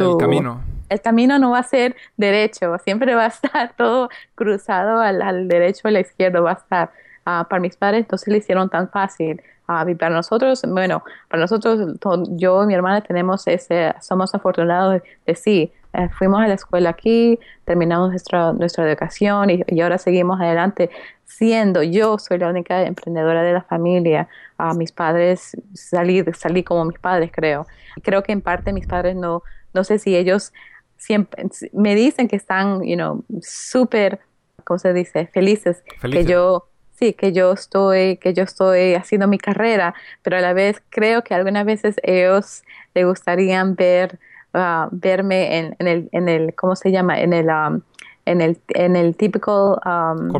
El camino el camino no va a ser derecho, siempre va a estar todo cruzado al, derecho o a la izquierda, va a estar. Ah, para mis padres entonces le hicieron tan fácil. Uh, y para nosotros, bueno, para nosotros, yo y mi hermana tenemos ese, somos afortunados de, sí. Eh, fuimos a la escuela aquí, terminamos nuestra, nuestra educación y, ahora seguimos adelante siendo yo soy la única emprendedora de la familia. A mis padres salí, salí como mis padres, creo. creo que en parte mis padres no, no sé si ellos siempre me dicen que están, you know, súper, ¿cómo se dice? Felices, que yo sí, que yo estoy, que yo estoy haciendo mi carrera, pero a la vez creo que algunas veces ellos les gustaría ver, uh, verme en, en, el, en el, ¿cómo se llama? En el, um, en el, en el típico, um,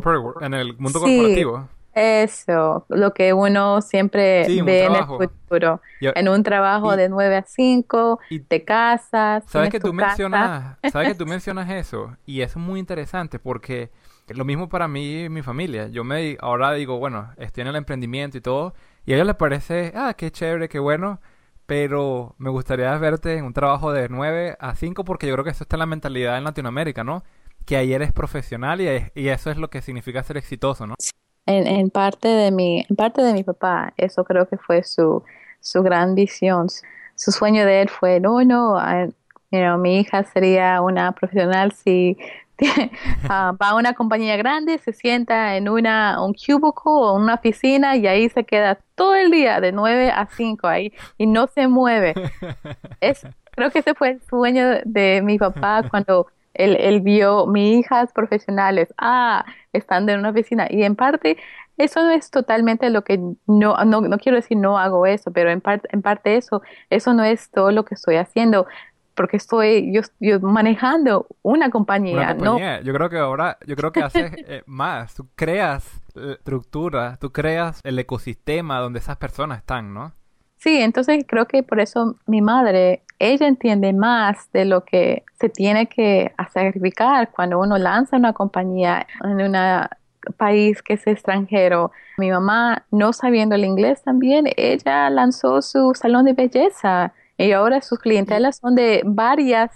en el mundo corporativo. Eso, lo que uno siempre ve en el futuro. en un trabajo de 9 a 5, y, de casa. ¿Sabes que tú mencionas, sabes que tú mencionas eso? Y eso es muy interesante porque lo mismo para mí y mi familia. Yo me ahora digo, bueno, estoy en el emprendimiento y todo, y a ella le parece, ah, qué chévere, qué bueno, pero me gustaría verte en un trabajo de 9 a 5 porque yo creo que eso está en la mentalidad en Latinoamérica, ¿no? Que ahí eres profesional y, eso es lo que significa ser exitoso, ¿no? En, en, parte de mi, en parte de mi papá, eso creo que fue su, su gran visión. Su sueño de él fue, no, no, mi hija sería una profesional si Ah, va a una compañía grande, se sienta en una, un cubicle o una oficina y ahí se queda todo el día de 9 a 5 ahí y no se mueve. Es, creo que ese fue el sueño de mi papá cuando él, él vio mis hijas profesionales, ah, estando en una oficina. Y en parte eso no es totalmente lo que no, no, no quiero decir no hago eso, pero en parte, en parte eso, eso no es todo lo que estoy haciendo porque estoy yo, yo manejando una compañía, ¿no? Yo creo que ahora, yo creo que haces eh, más, tú creas estructura, tú creas el ecosistema donde esas personas están, ¿no? Sí, entonces creo que por eso mi madre, ella entiende más de lo que se tiene que sacrificar cuando uno lanza una compañía en un país que es extranjero. Mi mamá, no sabiendo el inglés también, ella lanzó su salón de belleza y ahora sus clientelas son de varias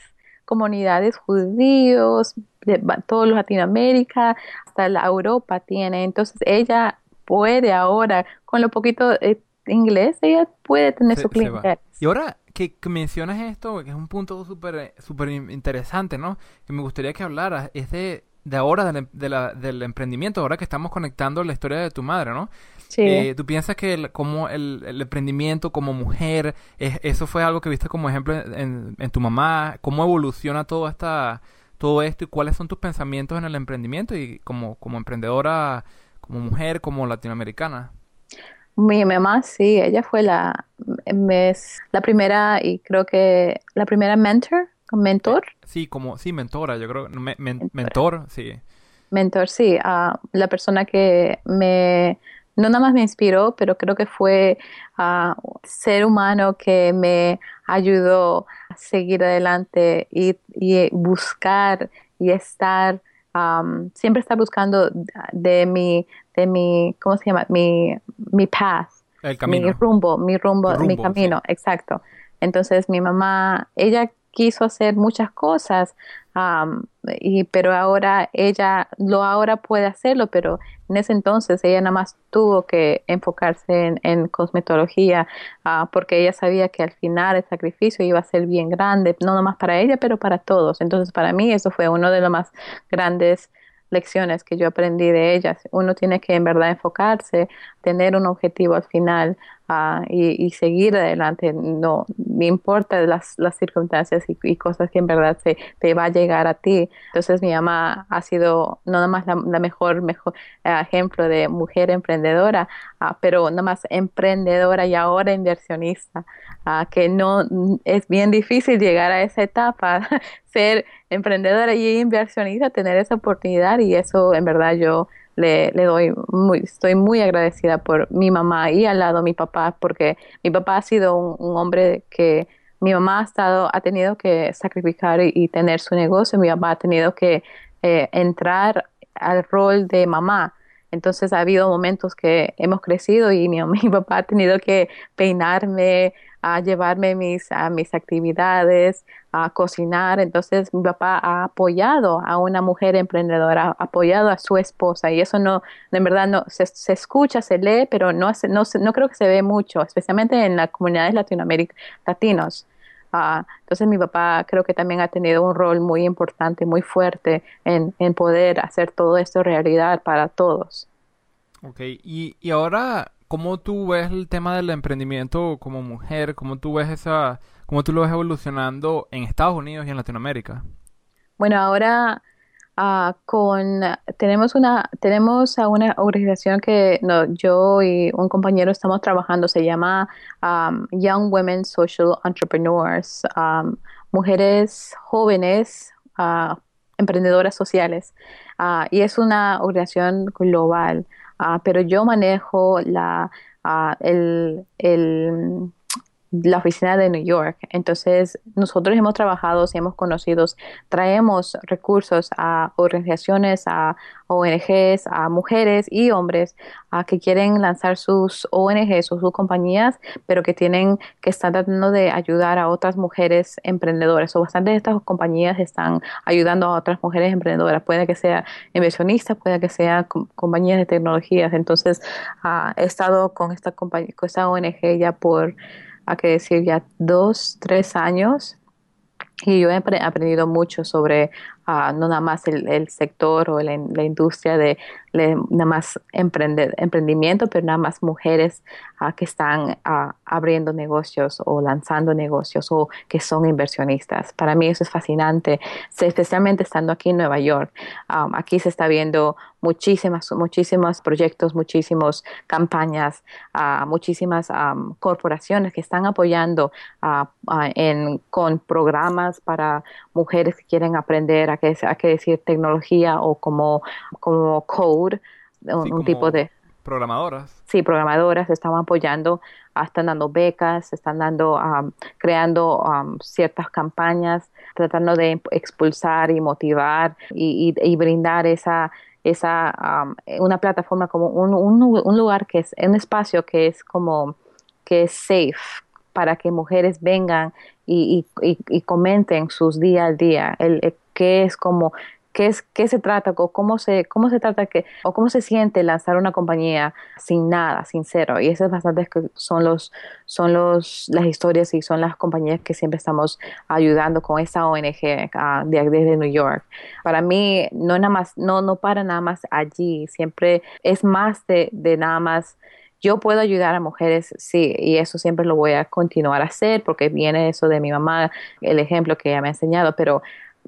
comunidades judíos, de toda Latinoamérica, hasta la Europa tiene. Entonces ella puede ahora, con lo poquito de inglés, ella puede tener su clientela. Y ahora que, mencionas esto, que es un punto súper super interesante, ¿no? Que me gustaría que hablaras, es de, de ahora, de la, del emprendimiento, ahora que estamos conectando la historia de tu madre, ¿no? Eh, ¿Tú piensas que el, como el, emprendimiento como mujer, eso fue algo que viste como ejemplo en, tu mamá? ¿Cómo evoluciona todo, esta, todo esto y cuáles son tus pensamientos en el emprendimiento y como, como emprendedora, como mujer, como latinoamericana? Mi mamá sí, ella fue la, la primera y creo que la primera mentor, mentor. Sí, como, sí, mentora, yo creo, mentor, sí. Mentor, sí, uh, la persona que me no nada más me inspiró, pero creo que fue uh, ser humano que me ayudó a seguir adelante y, buscar y estar, um, siempre estar buscando de mi, de mi, ¿cómo se llama? Mi, mi path. El camino. Mi rumbo, mi rumbo, mi camino, exacto. Entonces mi mamá, ella quiso hacer muchas cosas, y, pero ahora ella lo ahora puede hacerlo, pero en ese entonces ella nada más tuvo que enfocarse en, cosmetología ah, porque ella sabía que al final el sacrificio iba a ser bien grande, no nomás para ella, pero para todos. Entonces para mí eso fue uno de los más grandes lecciones que yo aprendí de ellas. Uno tiene que en verdad enfocarse, tener un objetivo al final, y, seguir adelante, no me importa las, las circunstancias y, cosas que en verdad se, te va a llegar a ti. Entonces mi mamá ha sido no nada más la, mejor, mejor eh, ejemplo de mujer emprendedora, ah, pero nada más emprendedora y ahora inversionista, ah, que no es bien difícil llegar a esa etapa, ser emprendedora y inversionista, tener esa oportunidad y eso en verdad yo le, le doy muy, estoy muy agradecida por mi mamá y al lado mi papá, porque mi papá ha sido un, hombre que mi mamá ha estado, ha tenido que sacrificar y, tener su negocio, mi papá ha tenido que eh, entrar al rol de mamá. Entonces ha habido momentos que hemos crecido y mi, papá ha tenido que peinarme, a llevarme mis, a mis actividades, a cocinar. Entonces mi papá ha apoyado a una mujer emprendedora, ha apoyado a su esposa y eso no, en verdad no se, se escucha, se lee, pero no, no, no creo que se ve mucho, especialmente en las comunidades latinoamericanas. Entonces mi papá creo que también ha tenido un rol muy importante, muy fuerte en, en poder hacer todo esto realidad para todos. Ok, y, y ahora ¿Cómo tú ves el tema del emprendimiento como mujer? ¿Cómo tú ves esa, cómo tú lo ves evolucionando en Estados Unidos y en Latinoamérica? Bueno, ahora ah, con tenemos una tenemos a una organización que yo y un compañero estamos trabajando se llama um, Young Women Social Entrepreneurs um, mujeres jóvenes uh, emprendedoras sociales. Uh, y es una organización global. Pero yo manejo la, ah, el, la oficina de New York. Entonces, nosotros hemos trabajado, si hemos conocido, traemos recursos a organizaciones, a ONGs, a mujeres y hombres a que quieren lanzar sus ONGs o sus compañías, pero que tienen que están tratando de ayudar a otras mujeres emprendedoras. O bastantes de estas compañías están ayudando a otras mujeres emprendedoras. Puede que sea inversionistas, puede que sea compañías de tecnologías. Entonces, uh, he estado con esta con esta ONG ya por, a que decir, ya dos, tres años y yo he aprendido mucho sobre uh, no nada más el, el sector o la, industria de nada más emprendimiento, pero nada más mujeres uh, que están uh, abriendo negocios o lanzando negocios o que son inversionistas. Para mí eso es fascinante, especialmente estando aquí en Nueva York. Aquí se está viendo muchísimas, muchísimos proyectos, muchísimas campañas, muchísimas corporaciones que están apoyando con programas para mujeres que quieren aprender a qué, a qué decir tecnología o como, como code, un, tipo de... Programadoras. Sí, programadoras, están apoyando, están dando becas, están dando, creando ciertas campañas, tratando de expulsar y motivar y, y, brindar esa, esa una plataforma como un, un, un, lugar que es un espacio que es como que es safe para que mujeres vengan y, y, y comenten sus día a día, el, qué es como qué es qué se trata o cómo se cómo se trata que o cómo se siente lanzar una compañía sin nada sin cero. Y esas bastante que son los son los las historias y son las compañías que siempre estamos ayudando con esa ONG uh, de, desde New York. Para mí no nada más no no para nada más allí. Siempre es más de, de nada más yo puedo ayudar a mujeres, sí, y eso siempre lo voy a continuar a hacer porque viene eso de mi mamá, el ejemplo que ella me ha enseñado, pero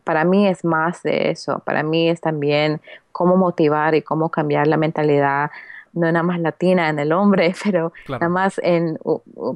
para mí es más de eso, para mí es también cómo motivar y cómo cambiar la mentalidad, no nada más latina en el hombre, pero nada más en,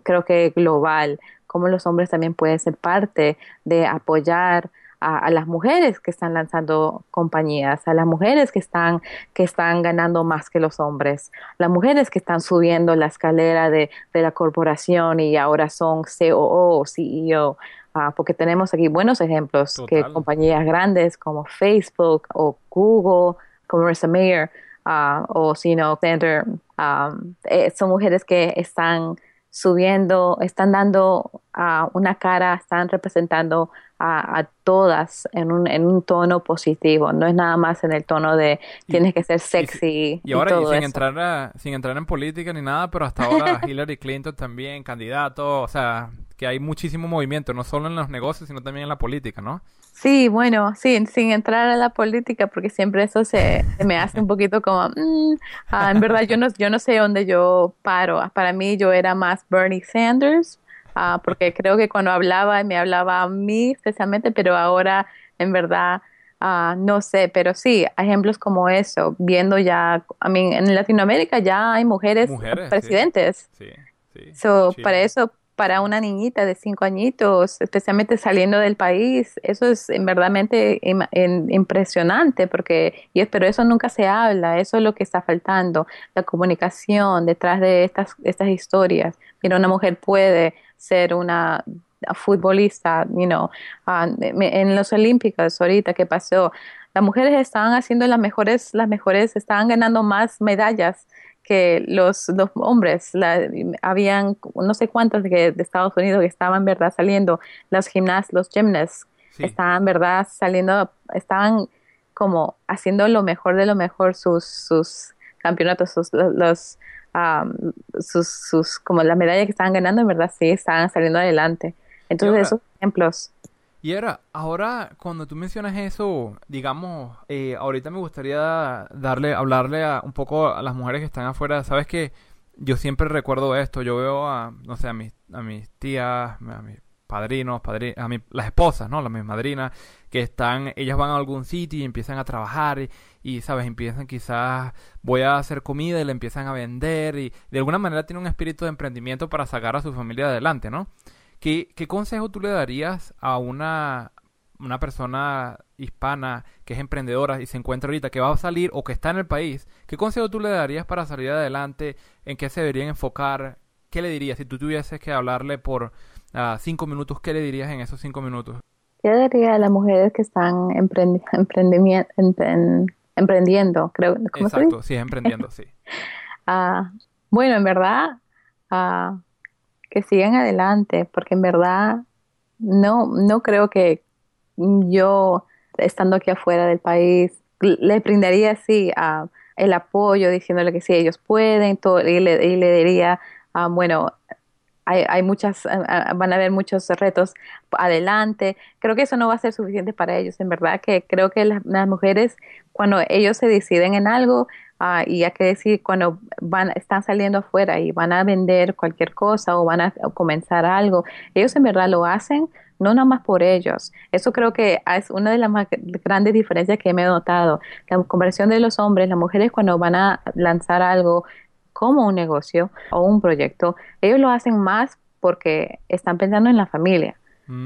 creo que global, cómo los hombres también pueden ser parte de apoyar a, las mujeres que están lanzando compañías, a las mujeres que están, que están ganando más que los hombres, las mujeres que están subiendo la escalera de, de la corporación y ahora son COO, CEO, uh, porque tenemos aquí buenos ejemplos que compañías grandes como Facebook o Google, como Marissa Mayer uh, o Sino Center, um, eh, son mujeres que están subiendo, están dando uh, una cara, están representando a, todas en un, en un tono positivo, no es nada más en el tono de tienes que ser sexy. Y, ahora, sin, Entrar sin entrar en política ni nada, pero hasta ahora Hillary Clinton también, candidato, o sea, que hay muchísimo movimiento, no solo en los negocios, sino también en la política, ¿no? Sí, bueno, sí, sin entrar a la política, porque siempre eso se, me hace un poquito como, mm, ah, en verdad yo no, yo no sé dónde yo paro. Para mí yo era más Bernie Sanders, ah, porque creo que cuando hablaba, me hablaba a mí especialmente, pero ahora en verdad uh, no sé, pero sí, ejemplos como eso, viendo ya, I mean, en Latinoamérica ya hay mujeres, presidentes. Sí, sí, so, para eso para una niñita de cinco añitos, especialmente saliendo del país, eso es en verdaderamente impresionante, porque, y, pero eso nunca se habla, eso es lo que está faltando, la comunicación detrás de estas, estas historias. Mira, una mujer puede ser una futbolista, you know, uh, en los Olímpicos ahorita que pasó, las mujeres estaban haciendo las mejores, las mejores, estaban ganando más medallas que los, los hombres, la, habían no sé cuántos de, de, Estados Unidos que estaban, ¿verdad?, saliendo, los gimnastas, los gymnasts, estaban, ¿verdad?, saliendo, estaban como haciendo lo mejor de lo mejor sus, sus campeonatos, sus, los, um, sus, sus, como las medallas que estaban ganando, en verdad, sí, estaban saliendo adelante. Entonces, esos ejemplos y era, ahora cuando tú mencionas eso, digamos, eh, ahorita me gustaría darle, hablarle a, un poco a las mujeres que están afuera. Sabes que yo siempre recuerdo esto, yo veo a, no sé, a mis, a mis tías, a mis padrinos, a mi, las esposas, ¿no? Las mis madrinas, que están, ellas van a algún sitio y empiezan a trabajar y, y, ¿sabes? Empiezan quizás, voy a hacer comida y la empiezan a vender y de alguna manera tienen un espíritu de emprendimiento para sacar a su familia adelante, ¿no? ¿Qué, ¿Qué consejo tú le darías a una, una persona hispana que es emprendedora y se encuentra ahorita, que va a salir o que está en el país? ¿Qué consejo tú le darías para salir adelante? ¿En qué se deberían enfocar? ¿qué le dirías? Si tú tuvieses que hablarle por uh, cinco minutos, ¿qué le dirías en esos cinco minutos? Yo diría a las mujeres que están emprendi emprendiendo, creo. ¿cómo Exacto, sí, emprendiendo, sí. uh, bueno, en verdad, uh, que sigan adelante, porque en verdad no, no creo que yo, estando aquí afuera del país, le brindaría así a el apoyo, diciéndole que sí, ellos pueden, todo, y, le, y le diría, ah, bueno, hay, hay, muchas, ah, ah, van a haber muchos retos adelante. Creo que eso no va a ser suficiente para ellos. En verdad que creo que las, mujeres, cuando ellos se deciden en algo, y hay que decir, cuando van, están saliendo afuera y van a vender cualquier cosa o van a comenzar algo, ellos en verdad lo hacen no nada más por ellos. Eso creo que es una de las más grandes diferencias que me he notado. La conversión de los hombres, las mujeres cuando van a lanzar algo como un negocio o un proyecto, ellos lo hacen más porque están pensando en la familia.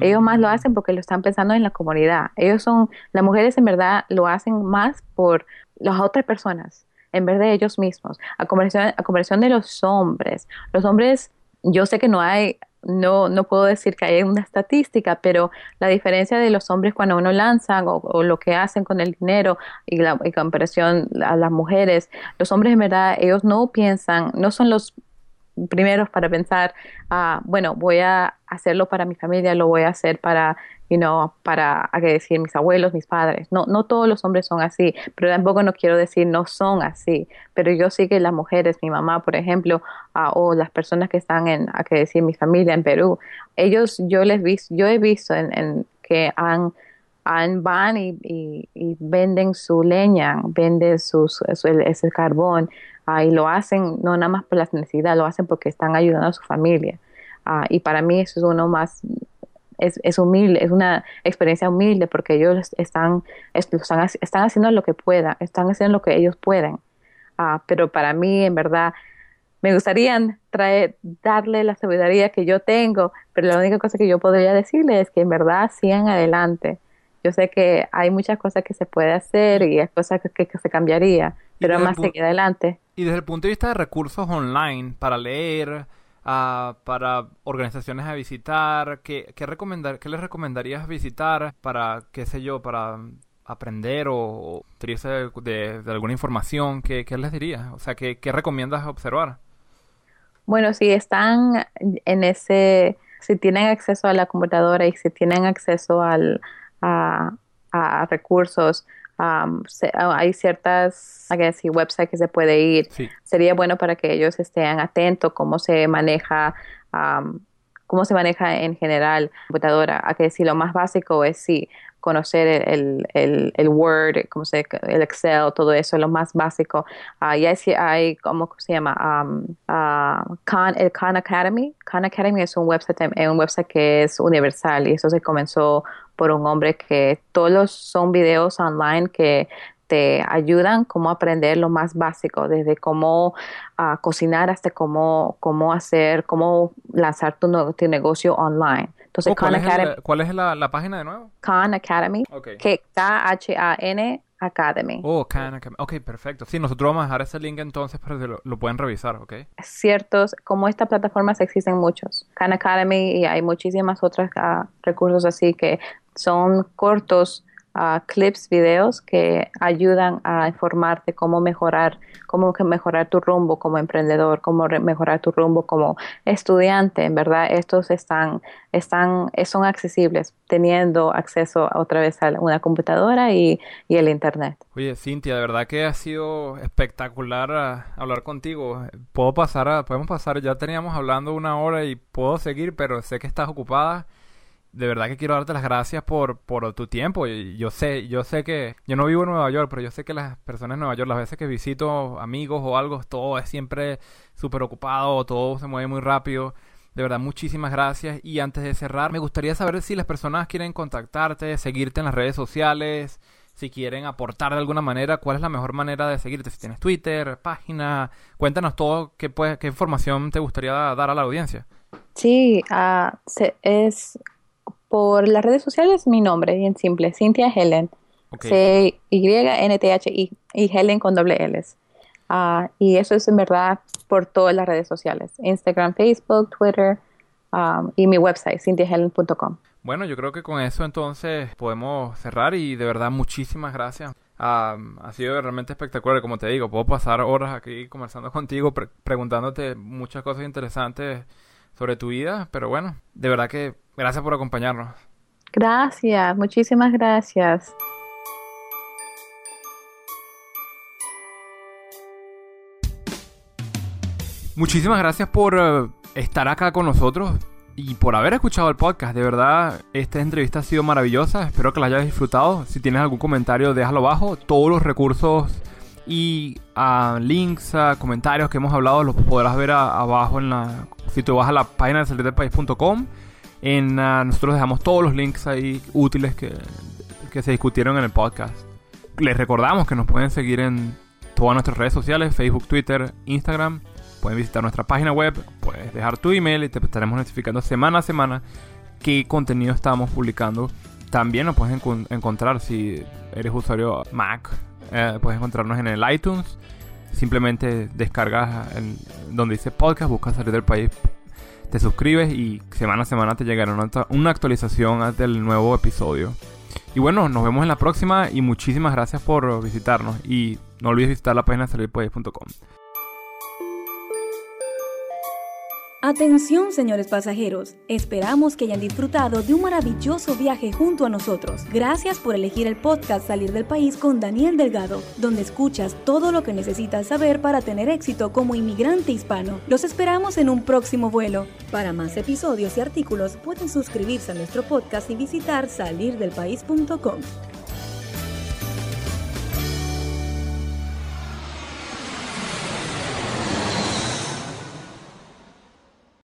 Ellos más lo mm. hacen porque lo están pensando en la comunidad. Ellos son, las mujeres en verdad lo hacen más por las otras personas, en vez de ellos mismos. A conversión, a conversión de los hombres. Los hombres, yo sé que no hay no, no puedo decir que hay una estadística, pero la diferencia de los hombres cuando uno lanzan o, lo que hacen con el dinero y la comparación a las mujeres, los hombres en verdad ellos no piensan, no son los primeros para pensar, ah, bueno, voy a hacerlo para mi familia, lo voy a hacer para you know, para a que decir mis abuelos, mis padres. No, no todos los hombres son así, pero tampoco no quiero decir no son así. Pero yo sí que las mujeres, mi mamá, por ejemplo, o las personas que están en, a que decir mi familia en Perú, ellos, yo les vi, yo he visto en, que han, van y, venden su leña, venden sus, ese carbón, y lo hacen no nada más por la necesidad, lo hacen porque están ayudando a su familia. Ah, y para mí eso es uno más es, es, humilde, es una experiencia humilde porque ellos están, están, están haciendo lo que puedan, están haciendo lo que ellos pueden. Ah, pero para mí, en verdad, me gustaría traer, darle la sabiduría que yo tengo, pero la única cosa que yo podría decirle es que en verdad sigan adelante. Yo sé que hay muchas cosas que se puede hacer y hay cosas que, que, se cambiaría, pero más seguir adelante. Y desde el punto de vista de recursos online para leer, para organizaciones a visitar? ¿Qué, qué, recomendar, ¿Qué les recomendarías visitar para, qué sé yo, para aprender o, de, de, alguna información? ¿Qué, ¿Qué, les dirías? O sea, ¿qué, ¿qué recomiendas observar? Bueno, si están en ese, si tienen acceso a la computadora y si tienen acceso al, a, a recursos, Um, hay ciertas decir, websites que se puede ir. Sería bueno para que ellos estén atentos cómo se maneja, cómo se maneja en general la computadora. A que decir, lo más básico es sí, conocer el, el, el, Word, cómo se, el Excel, todo eso, lo más básico. Uh, y hay, hay, ¿cómo se llama? Khan, el Khan Academy. Khan Academy es un website, un website que es universal y eso se comenzó por un hombre que todos son videos online que te ayudan cómo aprender lo más básico, desde cómo uh, cocinar hasta cómo, cómo hacer, cómo lanzar tu, tu negocio online. Entonces, oh, ¿cuál, es ¿cuál, es la, página de nuevo? Khan Academy. Que K-H-A-N Academy. Oh, Khan Academy. Ok, perfecto. Sí, nosotros vamos a dejar ese link entonces para que lo, pueden revisar, ¿ok? Ciertos, como esta plataforma existen muchos. Khan Academy y hay muchísimas otras uh, recursos así que son cortos clips, videos que ayudan a informarte cómo mejorar, cómo mejorar tu rumbo como emprendedor, cómo mejorar tu rumbo como estudiante. En verdad, estos están, están, son accesibles teniendo acceso otra vez a una computadora y, y el internet. Oye, Cintia, de verdad que ha sido espectacular ah, hablar contigo. Puedo pasar, a, podemos pasar, ya teníamos hablando una hora y puedo seguir, pero sé que estás ocupada de verdad que quiero darte las gracias por, por tu tiempo. Yo sé, yo sé que yo no vivo en Nueva York, pero yo sé que las personas en Nueva York, las veces que visito amigos o algo, todo es siempre súper ocupado, todo se mueve muy rápido. De verdad, muchísimas gracias. Y antes de cerrar, me gustaría saber si las personas quieren contactarte, seguirte en las redes sociales, si quieren aportar de alguna manera, cuál es la mejor manera de seguirte. Si tienes Twitter, página, cuéntanos todo, qué, qué información te gustaría dar a la audiencia. Sí, uh, es por las redes sociales mi nombre, bien simple, Cynthia Helen. C-Y-N-T-H-I y Helen con doble L. Ah, y eso es en verdad por todas las redes sociales, Instagram, Facebook, Twitter um, y mi website, cindyhelen.com. Bueno, yo creo que con eso entonces podemos cerrar y de verdad muchísimas gracias. ha sido realmente espectacular, como te digo, puedo pasar horas aquí conversando contigo, preguntándote muchas cosas interesantes sobre tu vida, pero bueno, de verdad que gracias por acompañarnos. Gracias, muchísimas gracias. Muchísimas gracias por eh, estar acá con nosotros y por haber escuchado el podcast. De verdad, esta entrevista ha sido maravillosa. Espero que la hayas disfrutado. Si tienes algún comentario, déjalo abajo. Todos los recursos y uh, links, uh, comentarios que hemos hablado los podrás ver abajo en la... Si tú vas a la página de salirdelpaís.com, uh, nosotros dejamos todos los links ahí útiles que, que se discutieron en el podcast. Les recordamos que nos pueden seguir en todas nuestras redes sociales, Facebook, Twitter, Instagram pueden visitar nuestra página web, puedes dejar tu email y te estaremos notificando semana a semana qué contenido estamos publicando. También nos puedes encontrar si eres usuario Mac, eh, puedes encontrarnos en el iTunes. Simplemente descargas donde dice podcast, buscas salir del país, te suscribes y semana a semana te llegará una, actualización del nuevo episodio. Y bueno, nos vemos en la próxima y muchísimas gracias por visitarnos. Y no olvides visitar la página salirpaís.com. Atención, señores pasajeros. Esperamos que hayan disfrutado de un maravilloso viaje junto a nosotros. Gracias por elegir el podcast Salir del País con Daniel Delgado, donde escuchas todo lo que necesitas saber para tener éxito como inmigrante hispano. Los esperamos en un próximo vuelo. Para más episodios y artículos pueden suscribirse a nuestro podcast y visitar salirdelpaís.com.